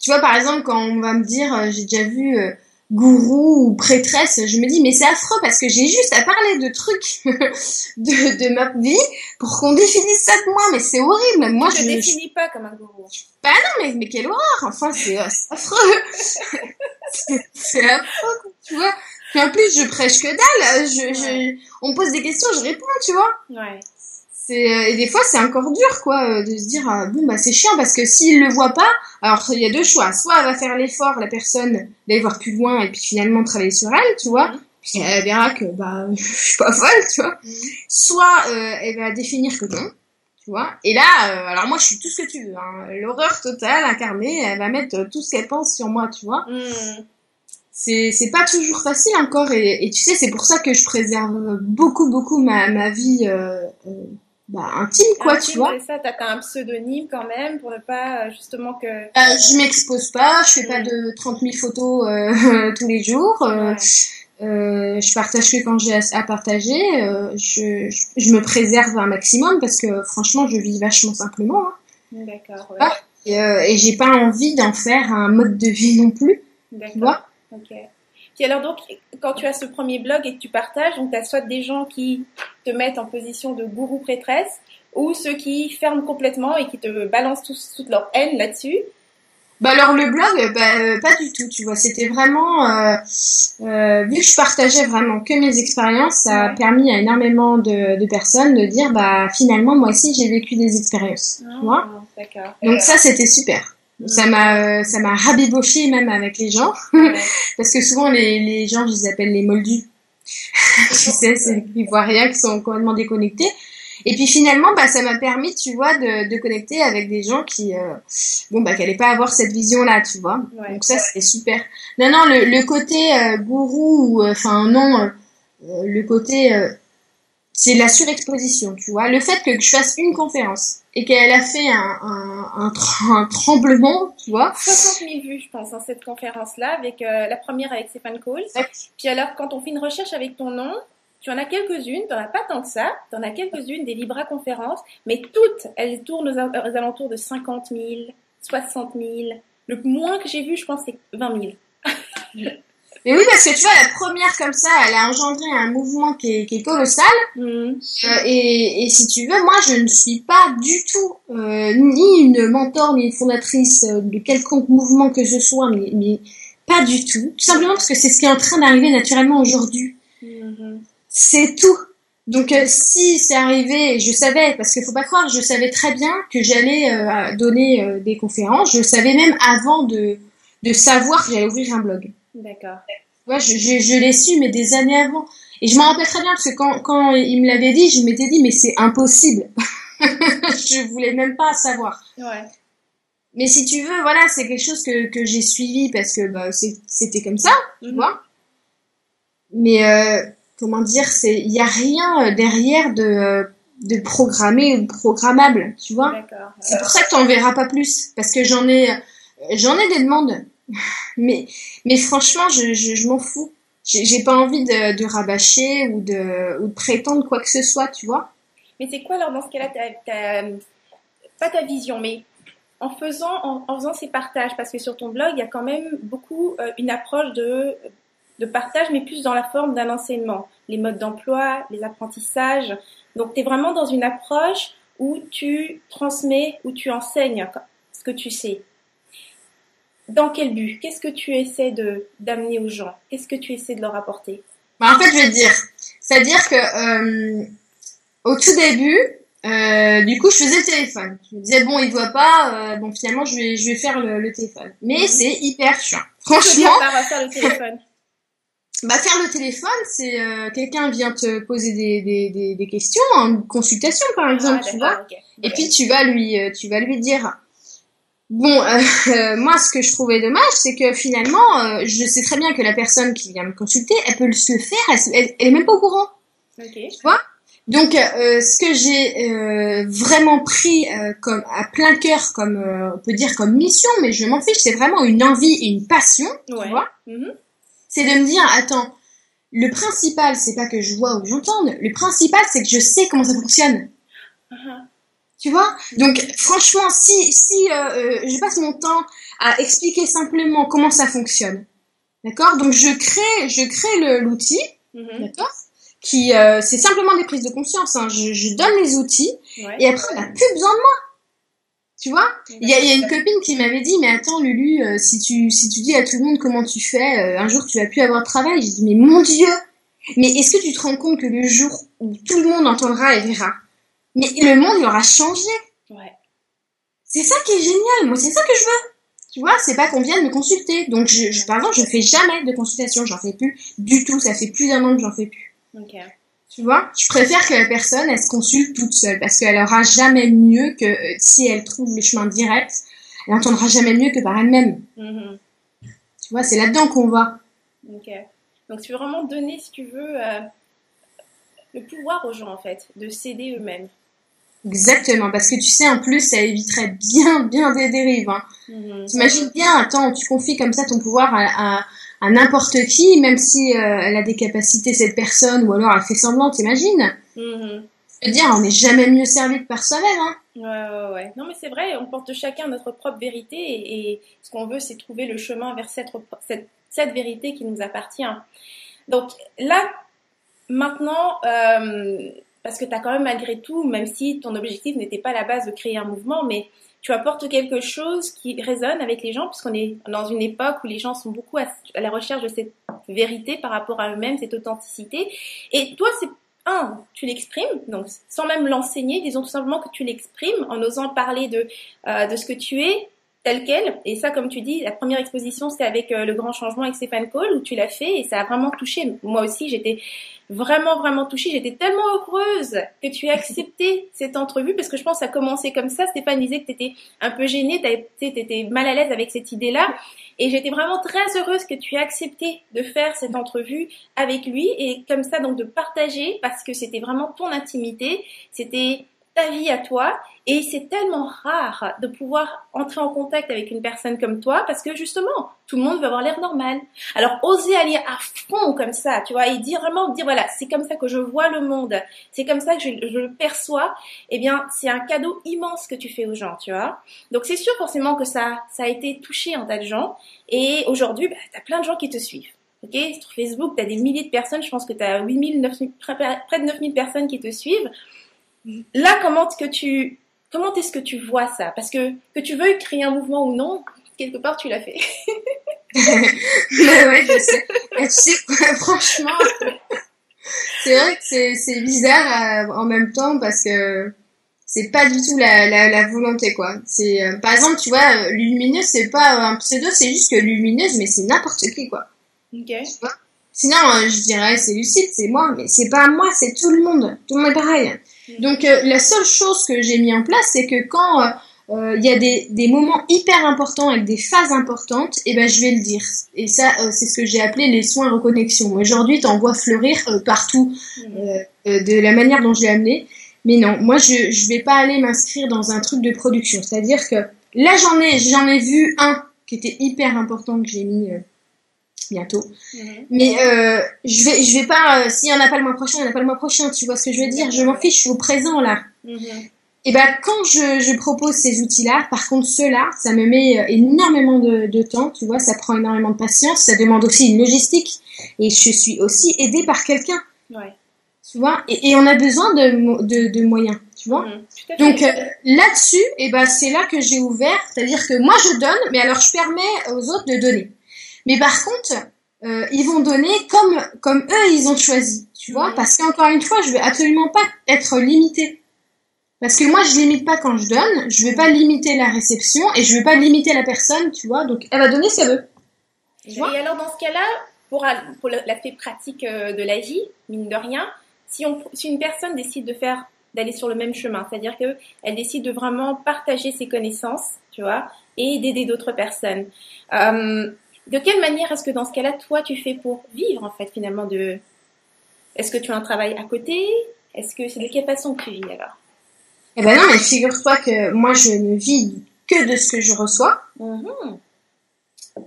B: tu vois, par exemple, quand on va me dire, euh, j'ai déjà vu euh, gourou ou prêtresse, je me dis, mais c'est affreux parce que j'ai juste à parler de trucs de, de ma vie pour qu'on définisse ça de moi, mais c'est horrible. Moi, je, je-
A: définis pas comme un gourou.
B: non, mais, mais quelle horreur Enfin, c'est euh, affreux C'est- affreux, tu vois Puis en plus, je prêche que dalle je, je, On me pose des questions, je réponds, tu vois
A: Ouais.
B: Euh, et des fois c'est encore dur quoi euh, de se dire ah, bon bah c'est chiant parce que s'il le voit pas alors il y a deux choix soit elle va faire l'effort la personne d'aller voir plus loin et puis finalement travailler sur elle tu vois
A: Mhm.
B: puis elle verra que bah je suis pas folle tu vois
A: Mhm.
B: soit euh, elle va définir que non tu vois et là euh, alors moi je suis tout ce que tu veux hein. l'horreur totale incarnée elle va mettre euh, tout ce qu'elle pense sur moi tu vois
A: Mhm.
B: c'est c'est pas toujours facile encore et, et tu sais c'est pour ça que je préserve beaucoup beaucoup ma ma vie euh, euh, bah, intime quoi
A: Intime,
B: tu vois
A: C'est ça, t'as un pseudonyme quand même pour ne pas euh, justement que.
B: Euh, je m'expose pas, je fais pas
A: Mm.
B: de 30 000 photos euh, tous les jours. euh,
A: Ouais.
B: euh, je partage que quand j'ai à, à partager. je, je, je me préserve un maximum parce que franchement, je vis vachement simplement. hein.
A: D'accord. Ouais.
B: Ah. Et, et j'ai pas envie d'en faire un mode de vie non plus, tu
A: D'accord.
B: vois.
A: Ok. Puis alors donc, quand tu as ce premier blog et que tu partages, donc tu as soit des gens qui te mettent en position de gourou prêtresse, ou ceux qui ferment complètement et qui te balancent toute leur haine là-dessus.
B: Bah alors le blog, bah, euh, pas du tout, tu vois. C'était vraiment, euh, euh, vu que je partageais vraiment que mes expériences, ça a permis à énormément de, de personnes de dire, bah finalement moi aussi j'ai vécu des expériences, tu vois.
A: Ah, D'accord.
B: Donc ça c'était super. Ça m'a, ça m'a rabiboché même avec les gens, parce que souvent les, les gens, je les appelle les moldus. tu sais, c'est ils voient rien, qui sont complètement déconnectés. Et puis finalement, bah, ça m'a permis, tu vois, de, de connecter avec des gens qui, euh, bon, bah, qui n'allaient pas avoir cette vision-là, tu vois. Donc ça, c'était super. Non, non, le, le côté euh, gourou, enfin non, euh, le côté c'est la surexposition, tu vois. Le fait que je fasse une conférence et qu'elle a fait un, un, un, tremblement, tu vois.
A: 60 000 vues, je pense, dans cette conférence-là, avec euh, la première avec Stéphane Coles. Puis alors, quand on fait une recherche avec ton nom, tu en as quelques-unes, tu n'en as pas tant que ça, tu en as quelques-unes des Libra conférences, mais toutes, elles tournent aux, aux alentours de 50 000, 60 000. Le moins que j'ai vu, je pense, c'est 20 000.
B: Mais oui, parce que tu vois, la première comme ça, elle a engendré un mouvement qui est, qui est colossal. Mm. Euh, et, et, si tu veux, moi, je ne suis pas du tout euh, ni une mentor ni une fondatrice euh, de quelconque mouvement que ce soit, mais, mais pas du tout. Tout simplement parce que c'est ce qui est en train d'arriver naturellement aujourd'hui. Mm-hmm. C'est tout. Donc euh, si c'est arrivé, je savais, parce qu'il faut pas croire, je savais très bien que j'allais euh, donner des conférences. Je savais même avant de, de savoir que j'allais ouvrir un blog.
A: D'accord.
B: Ouais, je, je, je l'ai su, mais des années avant. Et je m'en rappelle très bien, parce que quand, quand il me l'avait dit, je m'étais dit, mais c'est impossible. je voulais même pas savoir.
A: Ouais.
B: Mais si tu veux, voilà, c'est quelque chose que, que j'ai suivi parce que bah, c'était comme ça, tu mhm. vois. Mais euh, comment dire, il y a rien derrière de de programmé ou programmable, tu vois. C'est pour ça que tu n'en verras pas plus parce que j'en ai j'en ai des demandes mais, mais franchement, je, je, m'en fous. J'ai pas envie de, rabâcher ou de, ou de prétendre quoi que ce soit, tu vois.
A: Mais c'est quoi alors dans ce cas-là, pas ta vision, mais en faisant, en, en, faisant ces partages, parce que sur ton blog, il y a quand même beaucoup euh, une approche de, de partage, mais plus dans la forme d'un enseignement. Les modes d'emploi, les apprentissages. Donc, tu es vraiment dans une approche où tu transmets, où tu enseignes ce que tu sais. Dans quel but? Qu'est-ce que tu essaies de d'amener aux gens? Qu'est-ce que tu essaies de leur apporter?
B: Bah, En fait, je vais te dire. C'est-à-dire que euh, au tout début, euh, du coup, je faisais le téléphone. Je me disais bon, il voit pas, euh, bon finalement, je vais je vais faire le, téléphone. Mais mhm. c'est hyper chiant. Franchement.
A: Faire le téléphone.
B: bah faire le téléphone, c'est euh, quelqu'un vient te poser des, des, des, des questions, une consultation par exemple, ah, tu vois. Et puis tu vas lui tu vas lui dire Bon, euh, euh, moi, ce que je trouvais dommage, c'est que finalement, euh, je sais très bien que la personne qui vient me consulter, elle peut le se faire, elle, elle, est même pas au courant.
A: Okay.
B: Tu vois? Donc, ce que j'ai vraiment pris comme à plein cœur, comme on peut dire comme mission, mais je m'en fiche, c'est vraiment une envie et une passion, tu vois?
A: Mm-hmm.
B: C'est de me dire, attends, le principal, c'est pas que je vois ou j'entende, le principal, c'est que je sais comment ça fonctionne.
A: Uh-huh.
B: Tu vois? Donc franchement, si si euh, euh, je passe mon temps à expliquer simplement comment ça fonctionne, d'accord? Donc je crée je crée l'outil,
A: mm-hmm.
B: d'accord? Qui euh, c'est simplement des prises de conscience. Hein. Je, je, donne les outils et après on n'a plus besoin de moi. Tu vois? Il y a, y a, une copine qui m'avait dit mais attends Lulu, euh, si tu si tu dis à tout le monde comment tu fais, un jour tu vas plus avoir de travail. J'ai dit mais mon Dieu Mais est-ce que tu te rends compte que le jour où tout le monde entendra et verra? Mais le monde, il aura changé.
A: Ouais.
B: C'est ça qui est génial. Moi, c'est ça que je veux. Tu vois, c'est pas qu'on vienne me consulter. Donc, je, je, par exemple, je fais jamais de consultation. J'en fais plus du tout. Ça fait plus d'un an que j'en fais plus.
A: Ok.
B: Tu vois, je préfère que la personne, elle se consulte toute seule parce qu'elle aura jamais mieux que euh, si elle trouve le chemin direct, elle entendra jamais mieux que par elle-même.
A: Mm-hmm.
B: Tu vois, c'est là-dedans qu'on va.
A: Ok. Donc, tu veux vraiment donner, si tu veux, euh, le pouvoir aux gens, en fait, de s'aider eux-mêmes.
B: Exactement, parce que tu sais, en plus, ça éviterait bien, bien des dérives. Hein.
A: Mhm.
B: T'imagines bien, attends, tu confies comme ça ton pouvoir à, à, n'importe qui, même si euh, elle a des capacités, cette personne, ou alors elle fait semblant, t'imagines?
A: Mmh.
B: Je veux dire, on n'est jamais mieux servi que par soi-même. Hein.
A: Ouais, ouais, ouais. Non, mais c'est vrai, on porte chacun notre propre vérité, et, et ce qu'on veut, c'est trouver le chemin vers cette, cette, cette vérité qui nous appartient. Donc là, maintenant... Euh, parce que tu as quand même malgré tout, même si ton objectif n'était pas à la base de créer un mouvement, mais tu apportes quelque chose qui résonne avec les gens, puisqu'on est dans une époque où les gens sont beaucoup à, la recherche de cette vérité par rapport à eux-mêmes, cette authenticité. Et toi, c'est un, tu l'exprimes, donc sans même l'enseigner, disons tout simplement que tu l'exprimes en osant parler de, euh, de ce que tu es, tel quel. Et ça, comme tu dis, la première exposition, c'était avec le grand changement avec Stéphane Cole, où tu l'as fait, et ça a vraiment touché. Moi aussi, j'étais vraiment, vraiment touchée. J'étais tellement heureuse que tu aies accepté cette entrevue parce que je pense que ça a commencé comme ça. Stéphane disait que tu étais un peu gênée, tu étais mal à l'aise avec cette idée-là. Et j'étais vraiment très heureuse que tu aies accepté de faire cette entrevue avec lui et comme ça, donc de partager parce que c'était vraiment ton intimité. C'était ta vie à toi et c'est tellement rare de pouvoir entrer en contact avec une personne comme toi parce que justement, tout le monde veut avoir l'air normal. Alors, oser aller à fond comme ça, tu vois, et dire vraiment, dire voilà, c'est comme ça que je vois le monde, c'est comme ça que je, le perçois, eh bien, c'est un cadeau immense que tu fais aux gens, tu vois. Donc, c'est sûr forcément que ça, ça a été touché en tas de gens. Et aujourd'hui, bah, tu as plein de gens qui te suivent. Ok, sur Facebook, tu as des milliers de personnes, je pense que tu as 8000, 9000, près de 9000 personnes qui te suivent. Là, comment que tu Comment est-ce que tu vois ça? Parce que que tu veuilles créer un mouvement ou non, quelque part tu l'as fait.
B: ouais, je sais. tu sais, franchement, c'est vrai que c'est bizarre euh, en même temps parce que c'est pas du tout la, la, la volonté quoi. C'est euh, par exemple, tu vois, euh, lumineuse c'est pas un pseudo, c'est juste que lumineuse, mais c'est n'importe qui quoi.
A: Ok.
B: Sinon, je dirais c'est lucide, c'est moi, mais c'est pas moi, c'est tout le monde. Tout le monde est pareil. Donc euh, la seule chose que j'ai mis en place, c'est que quand euh, euh, il y a des, des, moments hyper importants avec des phases importantes, et eh ben je vais le dire. Et ça, c'est ce que j'ai appelé les soins reconnexion. Aujourd'hui, t'en vois fleurir partout de la manière dont j'ai amené. Mais non, moi je je vais pas aller m'inscrire dans un truc de production. C'est-à-dire que là j'en ai j'en ai vu un qui était hyper important que j'ai mis bientôt. Mhm. Mais euh, je vais, je vais pas. Euh, S'il y en a pas le mois prochain, il y en a pas le mois prochain. Tu vois ce que je veux dire? Je m'en fiche. Je suis au présent là. Mhm. Et ben quand je, je propose ces outils-là, par contre ceux-là, ça me met euh, énormément de, de, temps. Tu vois, ça prend énormément de patience. Ça demande aussi une logistique. Et je suis aussi aidée par quelqu'un.
A: Ouais.
B: Tu vois? Et, et, on a besoin de, de, de moyens. Tu vois? Mhm. Donc euh, là-dessus, et ben c'est là que j'ai ouvert. C'est-à-dire que moi je donne, mais alors je permets aux autres de donner. Mais par contre, euh, ils vont donner comme comme eux ils ont choisi, tu vois, parce qu'encore une fois, je vais absolument pas être limité. Parce que moi, je limite pas quand je donne, je vais pas limiter la réception et je vais pas limiter la personne, tu vois. Donc, elle va donner ce qu'elle veut.
A: et alors, dans ce cas-là, pour, pour l'aspect pratique euh, de la vie, mine de rien, si, on, si une personne décide de faire d'aller sur le même chemin, c'est-à-dire que elle décide de vraiment partager ses connaissances, tu vois, et d'aider d'autres personnes. Euh, de quelle manière est-ce que dans ce cas-là, toi, tu fais pour vivre, en fait, finalement, de... Est-ce que tu as un travail à côté? Est-ce que c'est de quelle façon que tu vis, alors?
B: Eh ben non, mais figure-toi que moi, je ne vis que de ce que je reçois.
A: Mm-hmm.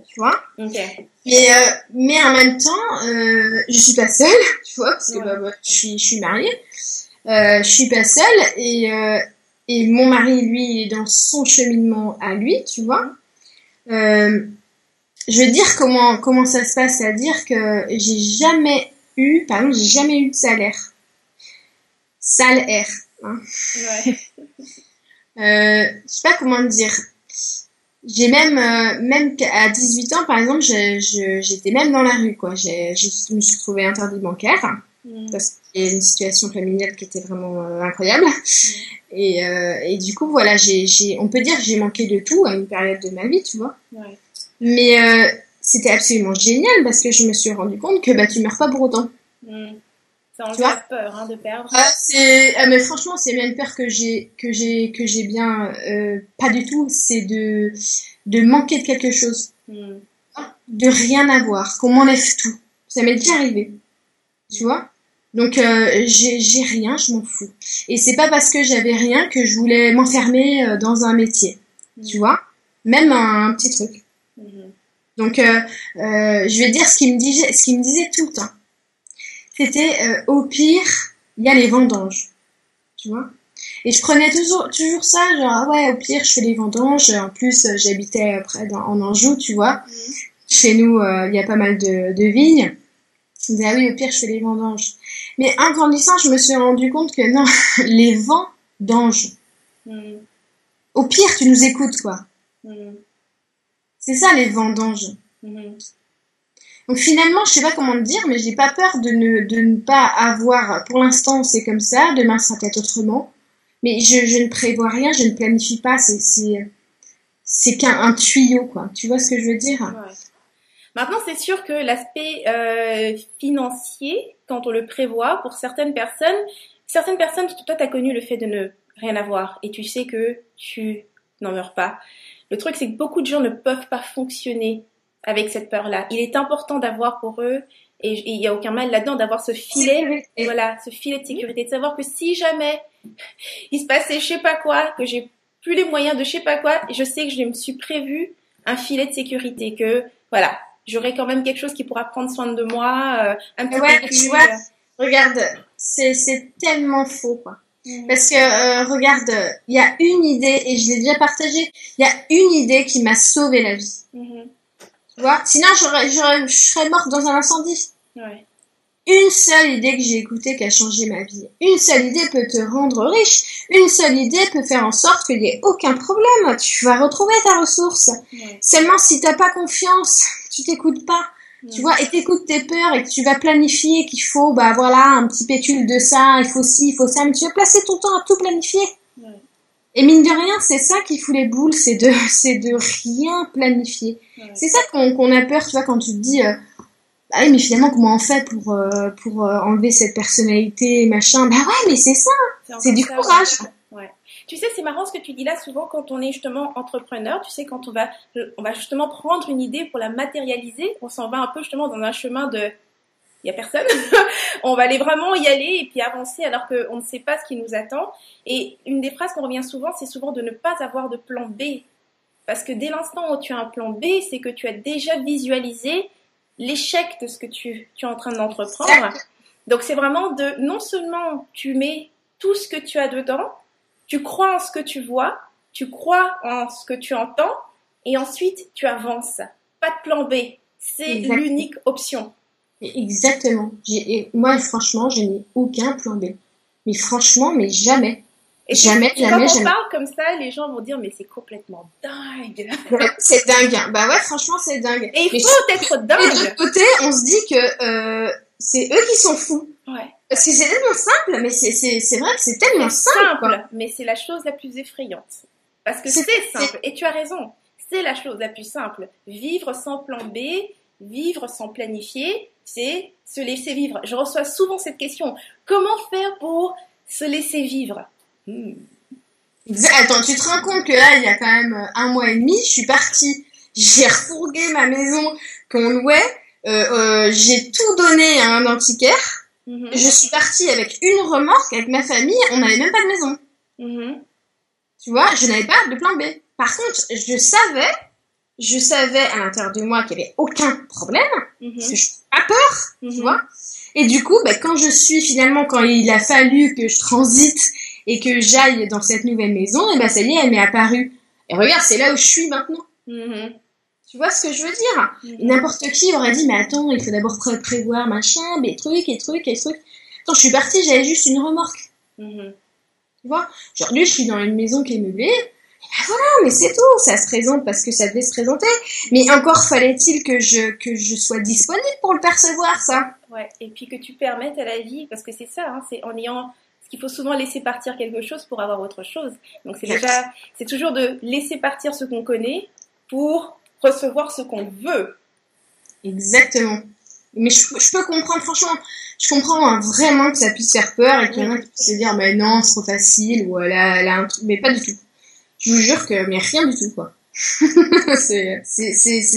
B: Tu vois?
A: Ok.
B: Mais, euh, mais en même temps, euh, je suis pas seule, tu vois, parce que bah, bah, je, suis, je suis mariée. Euh, je suis pas seule et, euh, et mon mari, lui, est dans son cheminement à lui, tu vois. Euh, je vais dire comment comment ça se passe, c'est-à-dire que j'ai jamais eu, par exemple, j'ai jamais eu de salaire. Salaire. Hein.
A: Ouais.
B: euh, je sais pas comment dire. J'ai même euh, même à 18 ans, par exemple, j'étais même dans la rue, quoi. J'ai, je me suis trouvée interdit bancaire mm. parce qu'il y a une situation familiale qui était vraiment euh, incroyable. Mm. Et, euh, et du coup, voilà, j'ai, j'ai, on peut dire que j'ai manqué de tout à une période de ma vie, tu vois.
A: Ouais.
B: Mais euh, c'était absolument génial parce que je me suis rendu compte que bah, tu meurs pas pour autant.
A: Mmh. Ça en fait peur hein, de perdre.
B: Ah, c'est, ah, mais franchement, c'est bien une peur que j'ai, que j'ai, que j'ai bien, euh, pas du tout. C'est de, de manquer de quelque chose,
A: mmh.
B: de rien avoir, qu'on m'enlève tout. Ça m'est déjà arrivé, tu vois? Donc euh, j'ai, j'ai rien, je m'en fous. Et c'est pas parce que j'avais rien que je voulais m'enfermer dans un métier, mmh. tu vois? Même un, un petit truc. Donc, euh, euh, je vais dire ce qu'il me disait, ce qu'il me disait tout le temps. C'était euh, au pire, il y a les vendanges, tu vois? Et je prenais toujours, toujours ça, genre ah ouais, au pire, je fais les vendanges. En plus, j'habitais près en Anjou, tu vois.
A: Mhm.
B: Chez nous, il y a pas mal de, de vignes. Je disais ah oui, au pire, je fais les vendanges. Mais en grandissant, je me suis rendu compte que non, les vents d'ange.
A: Mhm.
B: Au pire, tu nous écoutes, quoi. C'est ça les vendanges.
A: Mhm.
B: Donc finalement, je sais pas comment te dire, mais j'ai pas peur de ne, de ne pas avoir. Pour l'instant, c'est comme ça. Demain, ça peut être autrement. Mais je, je ne prévois rien, je ne planifie pas. C'est, c'est, c'est qu'un tuyau, quoi. Tu vois ce que je veux dire?
A: Ouais. Maintenant, c'est sûr que l'aspect euh, financier, quand on le prévoit, pour certaines personnes, certaines personnes, toi, tu as connu le fait de ne rien avoir et tu sais que tu n'en meurs pas. Le truc, c'est que beaucoup de gens ne peuvent pas fonctionner avec cette peur-là. Il est important d'avoir pour eux, et il n'y a aucun mal là-dedans, d'avoir ce filet, voilà, ce filet de sécurité, de savoir que si jamais il se passait je sais pas quoi, que j'ai plus les moyens de je sais pas quoi, je sais que je me suis prévu un filet de sécurité, que voilà, j'aurai quand même quelque chose qui pourra prendre soin de moi, euh, un petit
B: ouais, Tu vois, regarde, c'est tellement faux, quoi. Parce que, euh, regarde, il y a une idée, et je l'ai déjà partagée, il y a une idée qui m'a sauvé la vie. Mm-hmm. Tu vois? Sinon, je serais morte dans un incendie. Ouais. Une seule idée que j'ai écoutée qui a changé ma vie. Une seule idée peut te rendre riche. Une seule idée peut faire en sorte qu'il n'y ait aucun problème. Tu vas retrouver ta ressource. Seulement, si t'as pas confiance, tu t'écoutes pas. Tu vois, et t'écoutes tes peurs et que tu vas planifier qu'il faut, bah voilà, un petit pétule de ça, il faut ci, il faut ça, mais tu vas placer ton temps à tout planifier. Et mine de rien, c'est ça qui fout les boules, c'est de, c'est de rien planifier. C'est ça qu'on, a peur, tu vois, quand tu te dis, euh, ah oui, mais finalement, comment on fait pour, euh, pour euh, enlever cette personnalité, machin? Bah ouais, mais c'est ça, c'est du courage.
A: Tu sais, c'est marrant ce que tu dis là, souvent quand on est justement entrepreneur, tu sais, quand on va, on va justement prendre une idée pour la matérialiser, on s'en va un peu justement dans un chemin de, il y a personne, on va aller vraiment y aller et puis avancer alors qu'on ne sait pas ce qui nous attend. Et une des phrases qu'on revient souvent, c'est souvent de ne pas avoir de plan B. Parce que dès l'instant où tu as un plan B, c'est que tu as déjà visualisé l'échec de ce que tu, tu es en train d'entreprendre. Donc c'est vraiment de, non seulement tu mets tout ce que tu as dedans, tu crois en ce que tu vois, tu crois en ce que tu entends, et ensuite tu avances. Pas de plan B. C'est l'unique option.
B: Exactement. Et moi, franchement, je n'ai aucun plan B. Mais franchement, mais jamais.
A: Et jamais, jamais, quand on parle comme ça, les gens vont dire, mais c'est complètement dingue.
B: c'est dingue. Hein. Bah ouais, franchement, c'est dingue.
A: Et il faut être dingue. Et de
B: l'autre côté, on se dit que euh, c'est eux qui sont fous. Ouais. Parce que c'est tellement simple, mais c'est vrai que c'est tellement simple. simple
A: mais c'est la chose la plus effrayante. Parce que c'est simple. Et tu as raison. C'est la chose la plus simple. Vivre sans plan B, vivre sans planifier, c'est se laisser vivre. Je reçois souvent cette question. Comment faire pour se laisser vivre? Hmm.
B: Attends, tu te rends compte que là, il y a quand même un mois et demi, je suis partie, j'ai refourgué ma maison qu'on louait, euh, euh, j'ai tout donné à un antiquaire, Mhm. Je suis partie avec une remorque avec ma famille, on n'avait même pas de maison. Mhm. Tu vois, je n'avais pas de plan B. Par contre, je savais, je savais à l'intérieur de moi qu'il n'y avait aucun problème, mhm. parce que je pas peur, tu vois. Et du coup, bah, quand je suis finalement, quand il a fallu que je transite et que j'aille dans cette nouvelle maison, et bah ça y est, elle m'est apparue. Et regarde, c'est là où je suis maintenant. Tu vois ce que je veux dire? N'importe qui aurait dit, mais attends, il faut d'abord prévoir machin, des trucs et trucs et trucs. Attends, je suis partie, j'avais juste une remorque. Mm-hmm. Tu vois? Aujourd'hui, je suis dans une maison qui est meublée. Et ben voilà, mais c'est tout. Ça se présente parce que ça devait se présenter. Mais encore fallait-il que je, que je sois disponible pour le percevoir, ça.
A: Ouais, et puis que tu permettes à la vie, parce que c'est ça, hein, c'est en ayant qu'il faut souvent laisser partir quelque chose pour avoir autre chose. Donc c'est déjà, c'est toujours de laisser partir ce qu'on connaît pour recevoir ce qu'on veut.
B: Exactement. Mais je, peux comprendre, franchement, je comprends hein, vraiment que ça puisse faire peur et qu'il y en a qui puissent se dire, mais non, c'est trop facile, ou elle a, un truc, mais pas du tout. Je vous jure que, mais rien du tout, quoi. c'est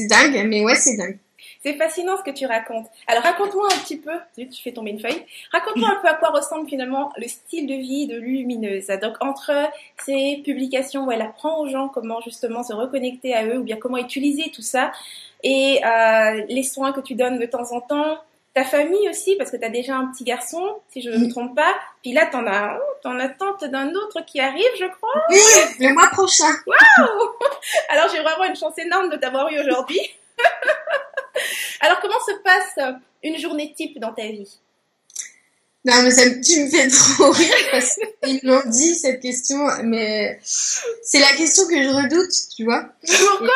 B: dingue, mais ouais, c'est dingue.
A: C'est fascinant ce que tu racontes. Alors raconte-moi un petit peu, tu fais tomber une feuille, raconte-moi un peu à quoi ressemble finalement le style de vie de Lumineuse. Donc entre ces publications où elle apprend aux gens comment justement se reconnecter à eux ou bien comment utiliser tout ça et euh, les soins que tu donnes de temps en temps, ta famille aussi, parce que tu as déjà un petit garçon, si je ne me trompe pas. Puis là, tu en as, en as tante d'un autre qui arrive, je crois.
B: Oui, le mois prochain.
A: Waouh Alors j'ai vraiment une chance énorme de t'avoir eu aujourd'hui. Alors, comment se passe une journée type dans ta vie?
B: Non, mais ça, tu me fais trop rire parce qu'ils m'ont dit cette question, mais c'est la question que je redoute, tu vois.
A: Pourquoi?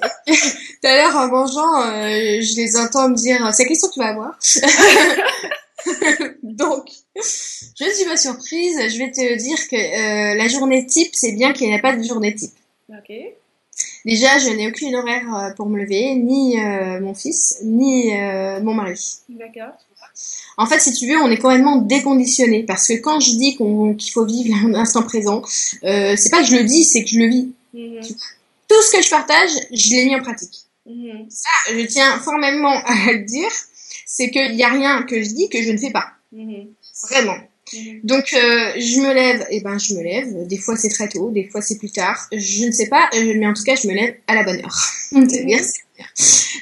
B: Tout à l'heure, en mangeant, euh, je les entends me dire c'est la question que tu vas avoir. Donc, je ne suis pas surprise. Je vais te dire que euh, la journée type, c'est bien qu'il n'y ait pas de journée type.
A: Ok.
B: Déjà, je n'ai aucune horaire euh, pour me lever, ni euh, mon fils, ni euh, mon mari.
A: D'accord.
B: En fait, si tu veux, on est complètement déconditionné parce que quand je dis qu'on- qu'il faut vivre l'instant présent, euh, c'est pas que je le dis, c'est que je le vis.
A: Mhm.
B: Tout ce que je partage, je l'ai mis en pratique.
A: Mhm.
B: Ça, je tiens formellement à le dire, c'est qu'il n'y a rien que je dis que je ne fais pas.
A: Mhm.
B: Vraiment.
A: Mhm.
B: Donc euh, je me lève, et ben je me lève. Des fois c'est très tôt, des fois c'est plus tard. Je ne sais pas, euh, mais en tout cas je me lève à la bonne heure.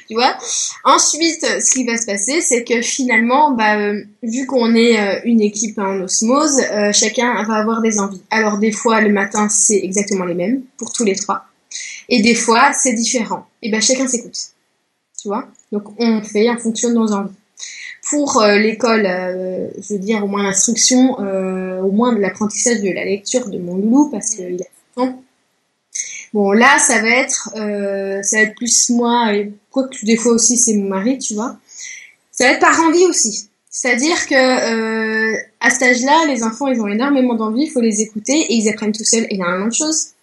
B: Tu vois? Ensuite, ce qui va se passer, c'est que finalement, bah, euh, vu qu'on est euh, une équipe en osmose, chacun va avoir des envies. Alors des fois le matin c'est exactement les mêmes pour tous les trois, et des fois c'est différent. Et ben chacun s'écoute, tu vois? Donc on fait en fonction de nos envies pour euh, l'école, euh, je veux dire au moins l'instruction, euh, au moins de l'apprentissage de la lecture de mon loulou parce qu'il a 7 ans. Bon là, ça va être, ça va être plus moi et quoique des fois aussi c'est mon mari, tu vois. Ça va être par envie aussi. C'est-à-dire que à cet âge-là, les enfants ils ont énormément d'envie, il faut les écouter et ils apprennent tout seuls énormément de choses.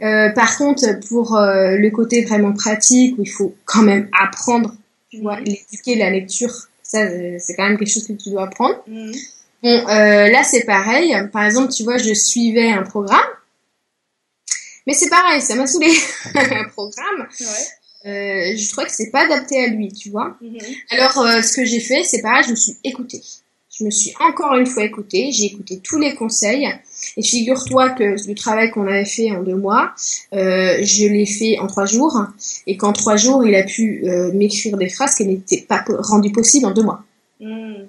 B: Euh, par contre, pour euh, le côté vraiment pratique où il faut quand même apprendre tu vois, l'éduquer, la lecture, ça, euh, c'est quand même quelque chose que tu dois apprendre.
A: Mhm.
B: Bon, euh, là, c'est pareil. Par exemple, tu vois, je suivais un programme. Mais c'est pareil, ça m'a saoulé. un programme,
A: Ouais.
B: euh, je trouvais que c'est pas adapté à lui, tu vois.
A: Mhm.
B: Alors, euh, ce que j'ai fait, c'est pareil, je me suis écoutée. Je me suis encore une fois écoutée, j'ai écouté tous les conseils. Et figure-toi que le travail qu'on avait fait en deux mois, euh, je l'ai fait en trois jours. Et qu'en trois jours, il a pu euh, m'écrire des phrases qui n'étaient pas rendues possibles en deux mois.
A: Mhm.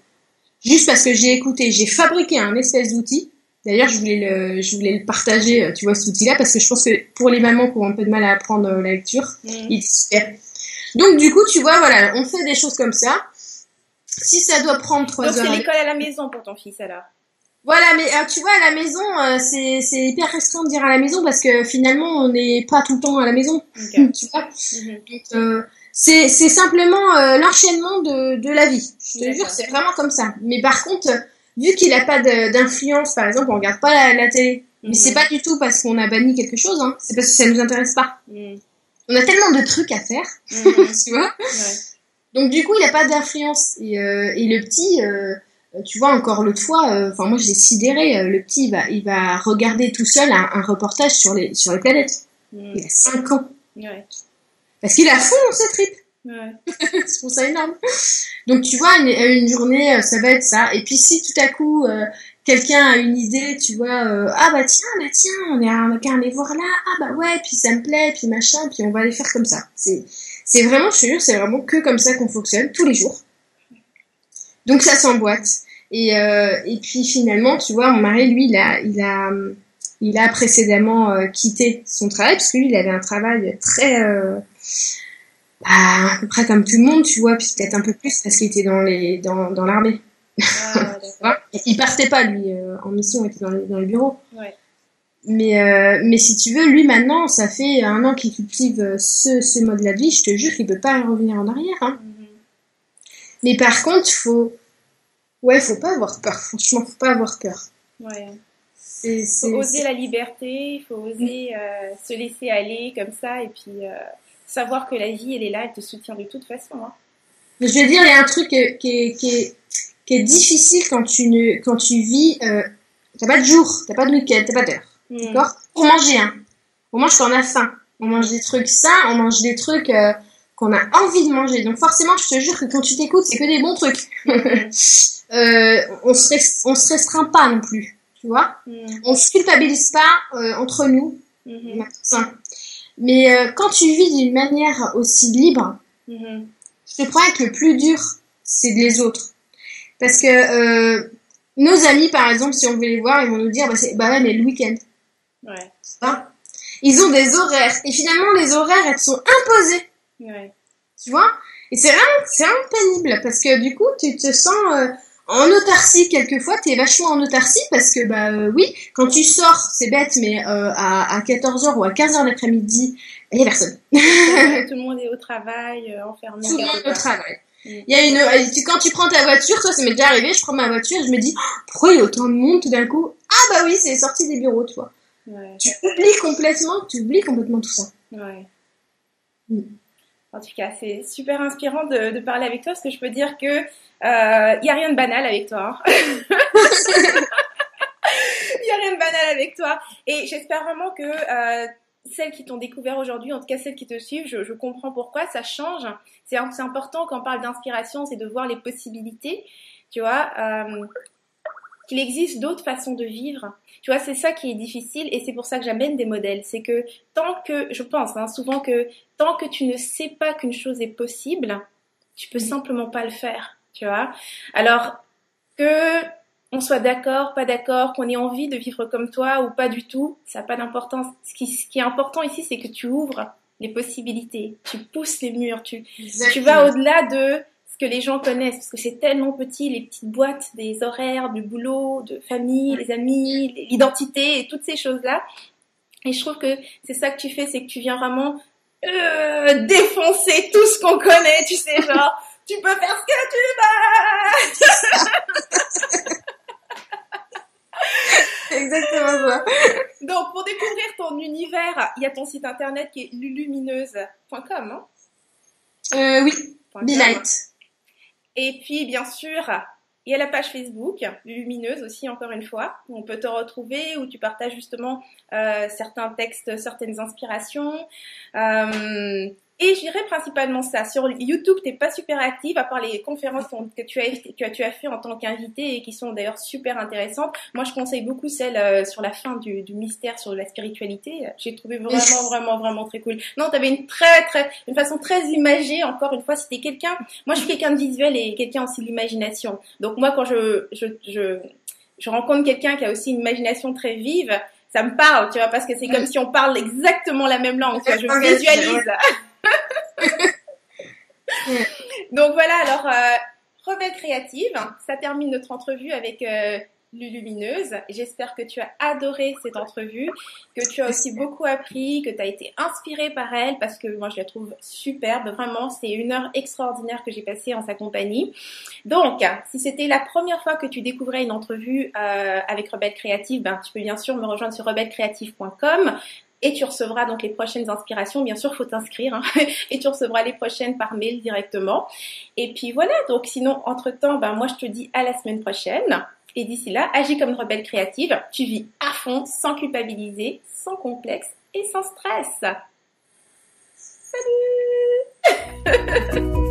B: Juste parce que j'ai écouté, j'ai fabriqué un espèce d'outil. D'ailleurs, je voulais le, je voulais le partager, euh, tu vois, cet outil-là, parce que je pense que pour les mamans qui ont un peu de mal à apprendre la lecture,
A: Mhm.
B: il est super. Donc, du coup, tu vois, voilà, on fait des choses comme ça. Si ça doit prendre trois
A: Donc c'est
B: heures,
A: l'école à la maison pour ton fils alors.
B: voilà, mais euh, tu vois, à la maison, euh, c'est c'est hyper restreint de dire à la maison parce que finalement, on n'est pas tout le temps à la maison, tu vois.
A: Mhm.
B: Donc, euh, c'est c'est simplement euh, l'enchaînement de, de la vie. Je te
A: D'accord.
B: jure, c'est vraiment comme ça. Mais par contre, vu qu'il n'a pas de- d'influence, par exemple, on regarde pas la, la télé. Mais
A: Mhm.
B: c'est pas du tout parce qu'on a banni quelque chose, hein. c'est parce que ça nous intéresse pas.
A: Mhm.
B: On a tellement de trucs à faire,
A: Mhm.
B: tu vois.
A: Ouais.
B: Donc du coup, il n'a pas d'influence. Et, euh, et le petit, euh, tu vois, encore l'autre fois, euh, enfin moi j'ai sidéré, le petit, il va, il va regarder tout seul un, un reportage sur les, sur les planètes.
A: Mhm.
B: Il a 5 ans.
A: Ouais.
B: Parce qu'il a fond dans ses tripes.
A: Ouais.
B: je trouve ça énorme. Donc tu vois, une, une journée, ça va être ça. Et puis si tout à coup, quelqu'un a une idée, tu vois, euh, ah bah tiens, bah tiens, on est on a qu'à aller voir là, ah bah ouais, puis ça me plaît, puis machin, puis on va aller faire comme ça. C'est, c'est vraiment, je te jure, c'est vraiment que comme ça qu'on fonctionne tous les jours. Donc ça s'emboîte. Et, euh, et puis finalement, tu vois, mon mari, lui, il a, il a, il a précédemment euh, quitté son travail parce que lui, il avait un travail très, euh, bah, à peu près comme tout le monde, tu vois, puis peut-être un peu plus parce qu'il était dans les, dans, dans l'armée.
A: Ah.
B: Il partait pas lui euh, en mission, il était dans les, dans les bureaux.
A: Ouais.
B: Mais euh, mais si tu veux, lui maintenant, ça fait un an qu'il cultive euh, ce, ce mode-là de vie. Je te jure qu'il peut pas revenir en arrière. Hein.
A: Mhm.
B: Mais par contre, faut ouais, faut pas avoir peur. Franchement, faut pas avoir peur.
A: Ouais. Il faut oser la liberté, il faut oser euh, se laisser aller comme ça et puis euh, savoir que la vie elle est là, elle te soutient de toute façon. Hein.
B: Mais je veux dire, il y a un truc qui est, qui est, qui est, qui est difficile quand tu ne quand tu vis. Euh, t'as pas de jour, t'as pas de week-end, t'as pas d'heure. D'accord Pour manger, hein. On mange quand on a faim. On mange des trucs sains, on mange des trucs euh, qu'on a envie de manger. Donc forcément, je te jure que quand tu t'écoutes, c'est que des bons trucs. euh, on se rest- on se restreint pas non plus, tu vois
A: Mhm.
B: On se culpabilise pas euh, entre nous.
A: Mhm.
B: ça. Mais euh, quand tu vis d'une manière aussi libre,
A: Mhm.
B: je te promets que le plus dur, c'est les autres. Parce que euh, nos amis, par exemple, si on veut les voir, ils vont nous dire, bah, c'est- bah ouais, mais le week-end.
A: Ouais.
B: Hein? Ils ont des horaires. Et finalement, les horaires, elles sont imposées.
A: Ouais.
B: Tu vois? Et c'est vraiment, c'est vraiment pénible. Parce que du coup, tu te sens euh, en autarcie quelquefois. Tu es vachement en autarcie parce que, bah euh, oui, quand tu sors, c'est bête, mais euh, à, à 14h ou à 15h l'après-midi, il n'y a personne.
A: Tout le monde est au travail, euh, enfermé.
B: Tout le monde au
A: part.
B: travail.
A: Mm.
B: Il y a une, euh, quand tu prends ta voiture, toi, ça m'est déjà arrivé, je prends ma voiture, je me dis, Oh, pourquoi il y a autant de monde tout d'un coup? Ah bah oui, c'est sorti des bureaux, tu vois.
A: Ouais.
B: Tu oublies complètement, tu oublies complètement tout ça.
A: Ouais. Mm. En tout cas, c'est super inspirant de, parler avec toi parce que je peux dire que il euh, y a rien de banal avec toi. Il hein. y a rien de banal avec toi. Et j'espère vraiment que euh, celles qui t'ont découvert aujourd'hui, en tout cas celles qui te suivent, je, comprends pourquoi ça change. C'est important quand on parle d'inspiration, c'est de voir les possibilités. Tu vois, euh, qu'il existe d'autres façons de vivre. Tu vois, c'est ça qui est difficile et c'est pour ça que j'amène des modèles. C'est que tant que, je pense hein, souvent que tant que tu ne sais pas qu'une chose est possible, tu peux simplement pas le faire. Tu vois. Alors que on soit d'accord, pas d'accord, qu'on ait envie de vivre comme toi ou pas du tout, ça n'a pas d'importance. Ce qui, ce qui est important ici, c'est que tu ouvres les possibilités, tu pousses les murs, tu, tu vas au-delà de que les gens connaissent, parce que c'est tellement petit, les petites boîtes des horaires, du boulot, de famille, les amis, l'identité et toutes ces choses-là. Et je trouve que c'est ça que tu fais, c'est que tu viens vraiment euh, défoncer tout ce qu'on connaît, tu sais, genre, tu peux faire ce que tu veux
B: Exactement ça.
A: Donc, pour découvrir ton univers, il y a ton site internet qui est lulumineuse.com, hein?
B: Euh, Oui, Light.
A: Et puis, bien sûr, il y a la page Facebook, Lumineuse aussi, encore une fois, où on peut te retrouver, où tu partages justement euh, certains textes, certaines inspirations. Euh, et je dirais principalement ça. Sur YouTube, t'es pas super active, à part les conférences que tu as, que tu as fait en tant qu'invité et qui sont d'ailleurs super intéressantes. Moi, je conseille beaucoup celle euh, sur la fin du, du, mystère sur la spiritualité. J'ai trouvé vraiment, vraiment, vraiment très cool. Non, t'avais une très, très, une façon très imagée. Encore une fois, c'était quelqu'un. Moi, je suis quelqu'un de visuel et quelqu'un aussi d'imagination. Donc moi, quand je, je, je, je rencontre quelqu'un qui a aussi une imagination très vive, ça me parle, tu vois, parce que c'est comme si on parle exactement la même langue. Tu vois, je visualise. Donc voilà, alors, euh, Rebelle Créative, ça termine notre entrevue avec euh, Lulumineuse. J'espère que tu as adoré cette entrevue, que tu as aussi beaucoup appris, que tu as été inspirée par elle, parce que moi je la trouve superbe. Vraiment, c'est une heure extraordinaire que j'ai passée en sa compagnie. Donc, si c'était la première fois que tu découvrais une entrevue euh, avec Rebelle Créative, ben, tu peux bien sûr me rejoindre sur rebellecreative.com et tu recevras donc les prochaines inspirations. Bien sûr, faut t'inscrire hein, et tu recevras les prochaines par mail directement. Et puis voilà. Donc sinon, entre temps, ben moi je te dis à la semaine prochaine. Et d'ici là, agis comme une rebelle créative. Tu vis à fond, sans culpabiliser, sans complexe et sans stress. Salut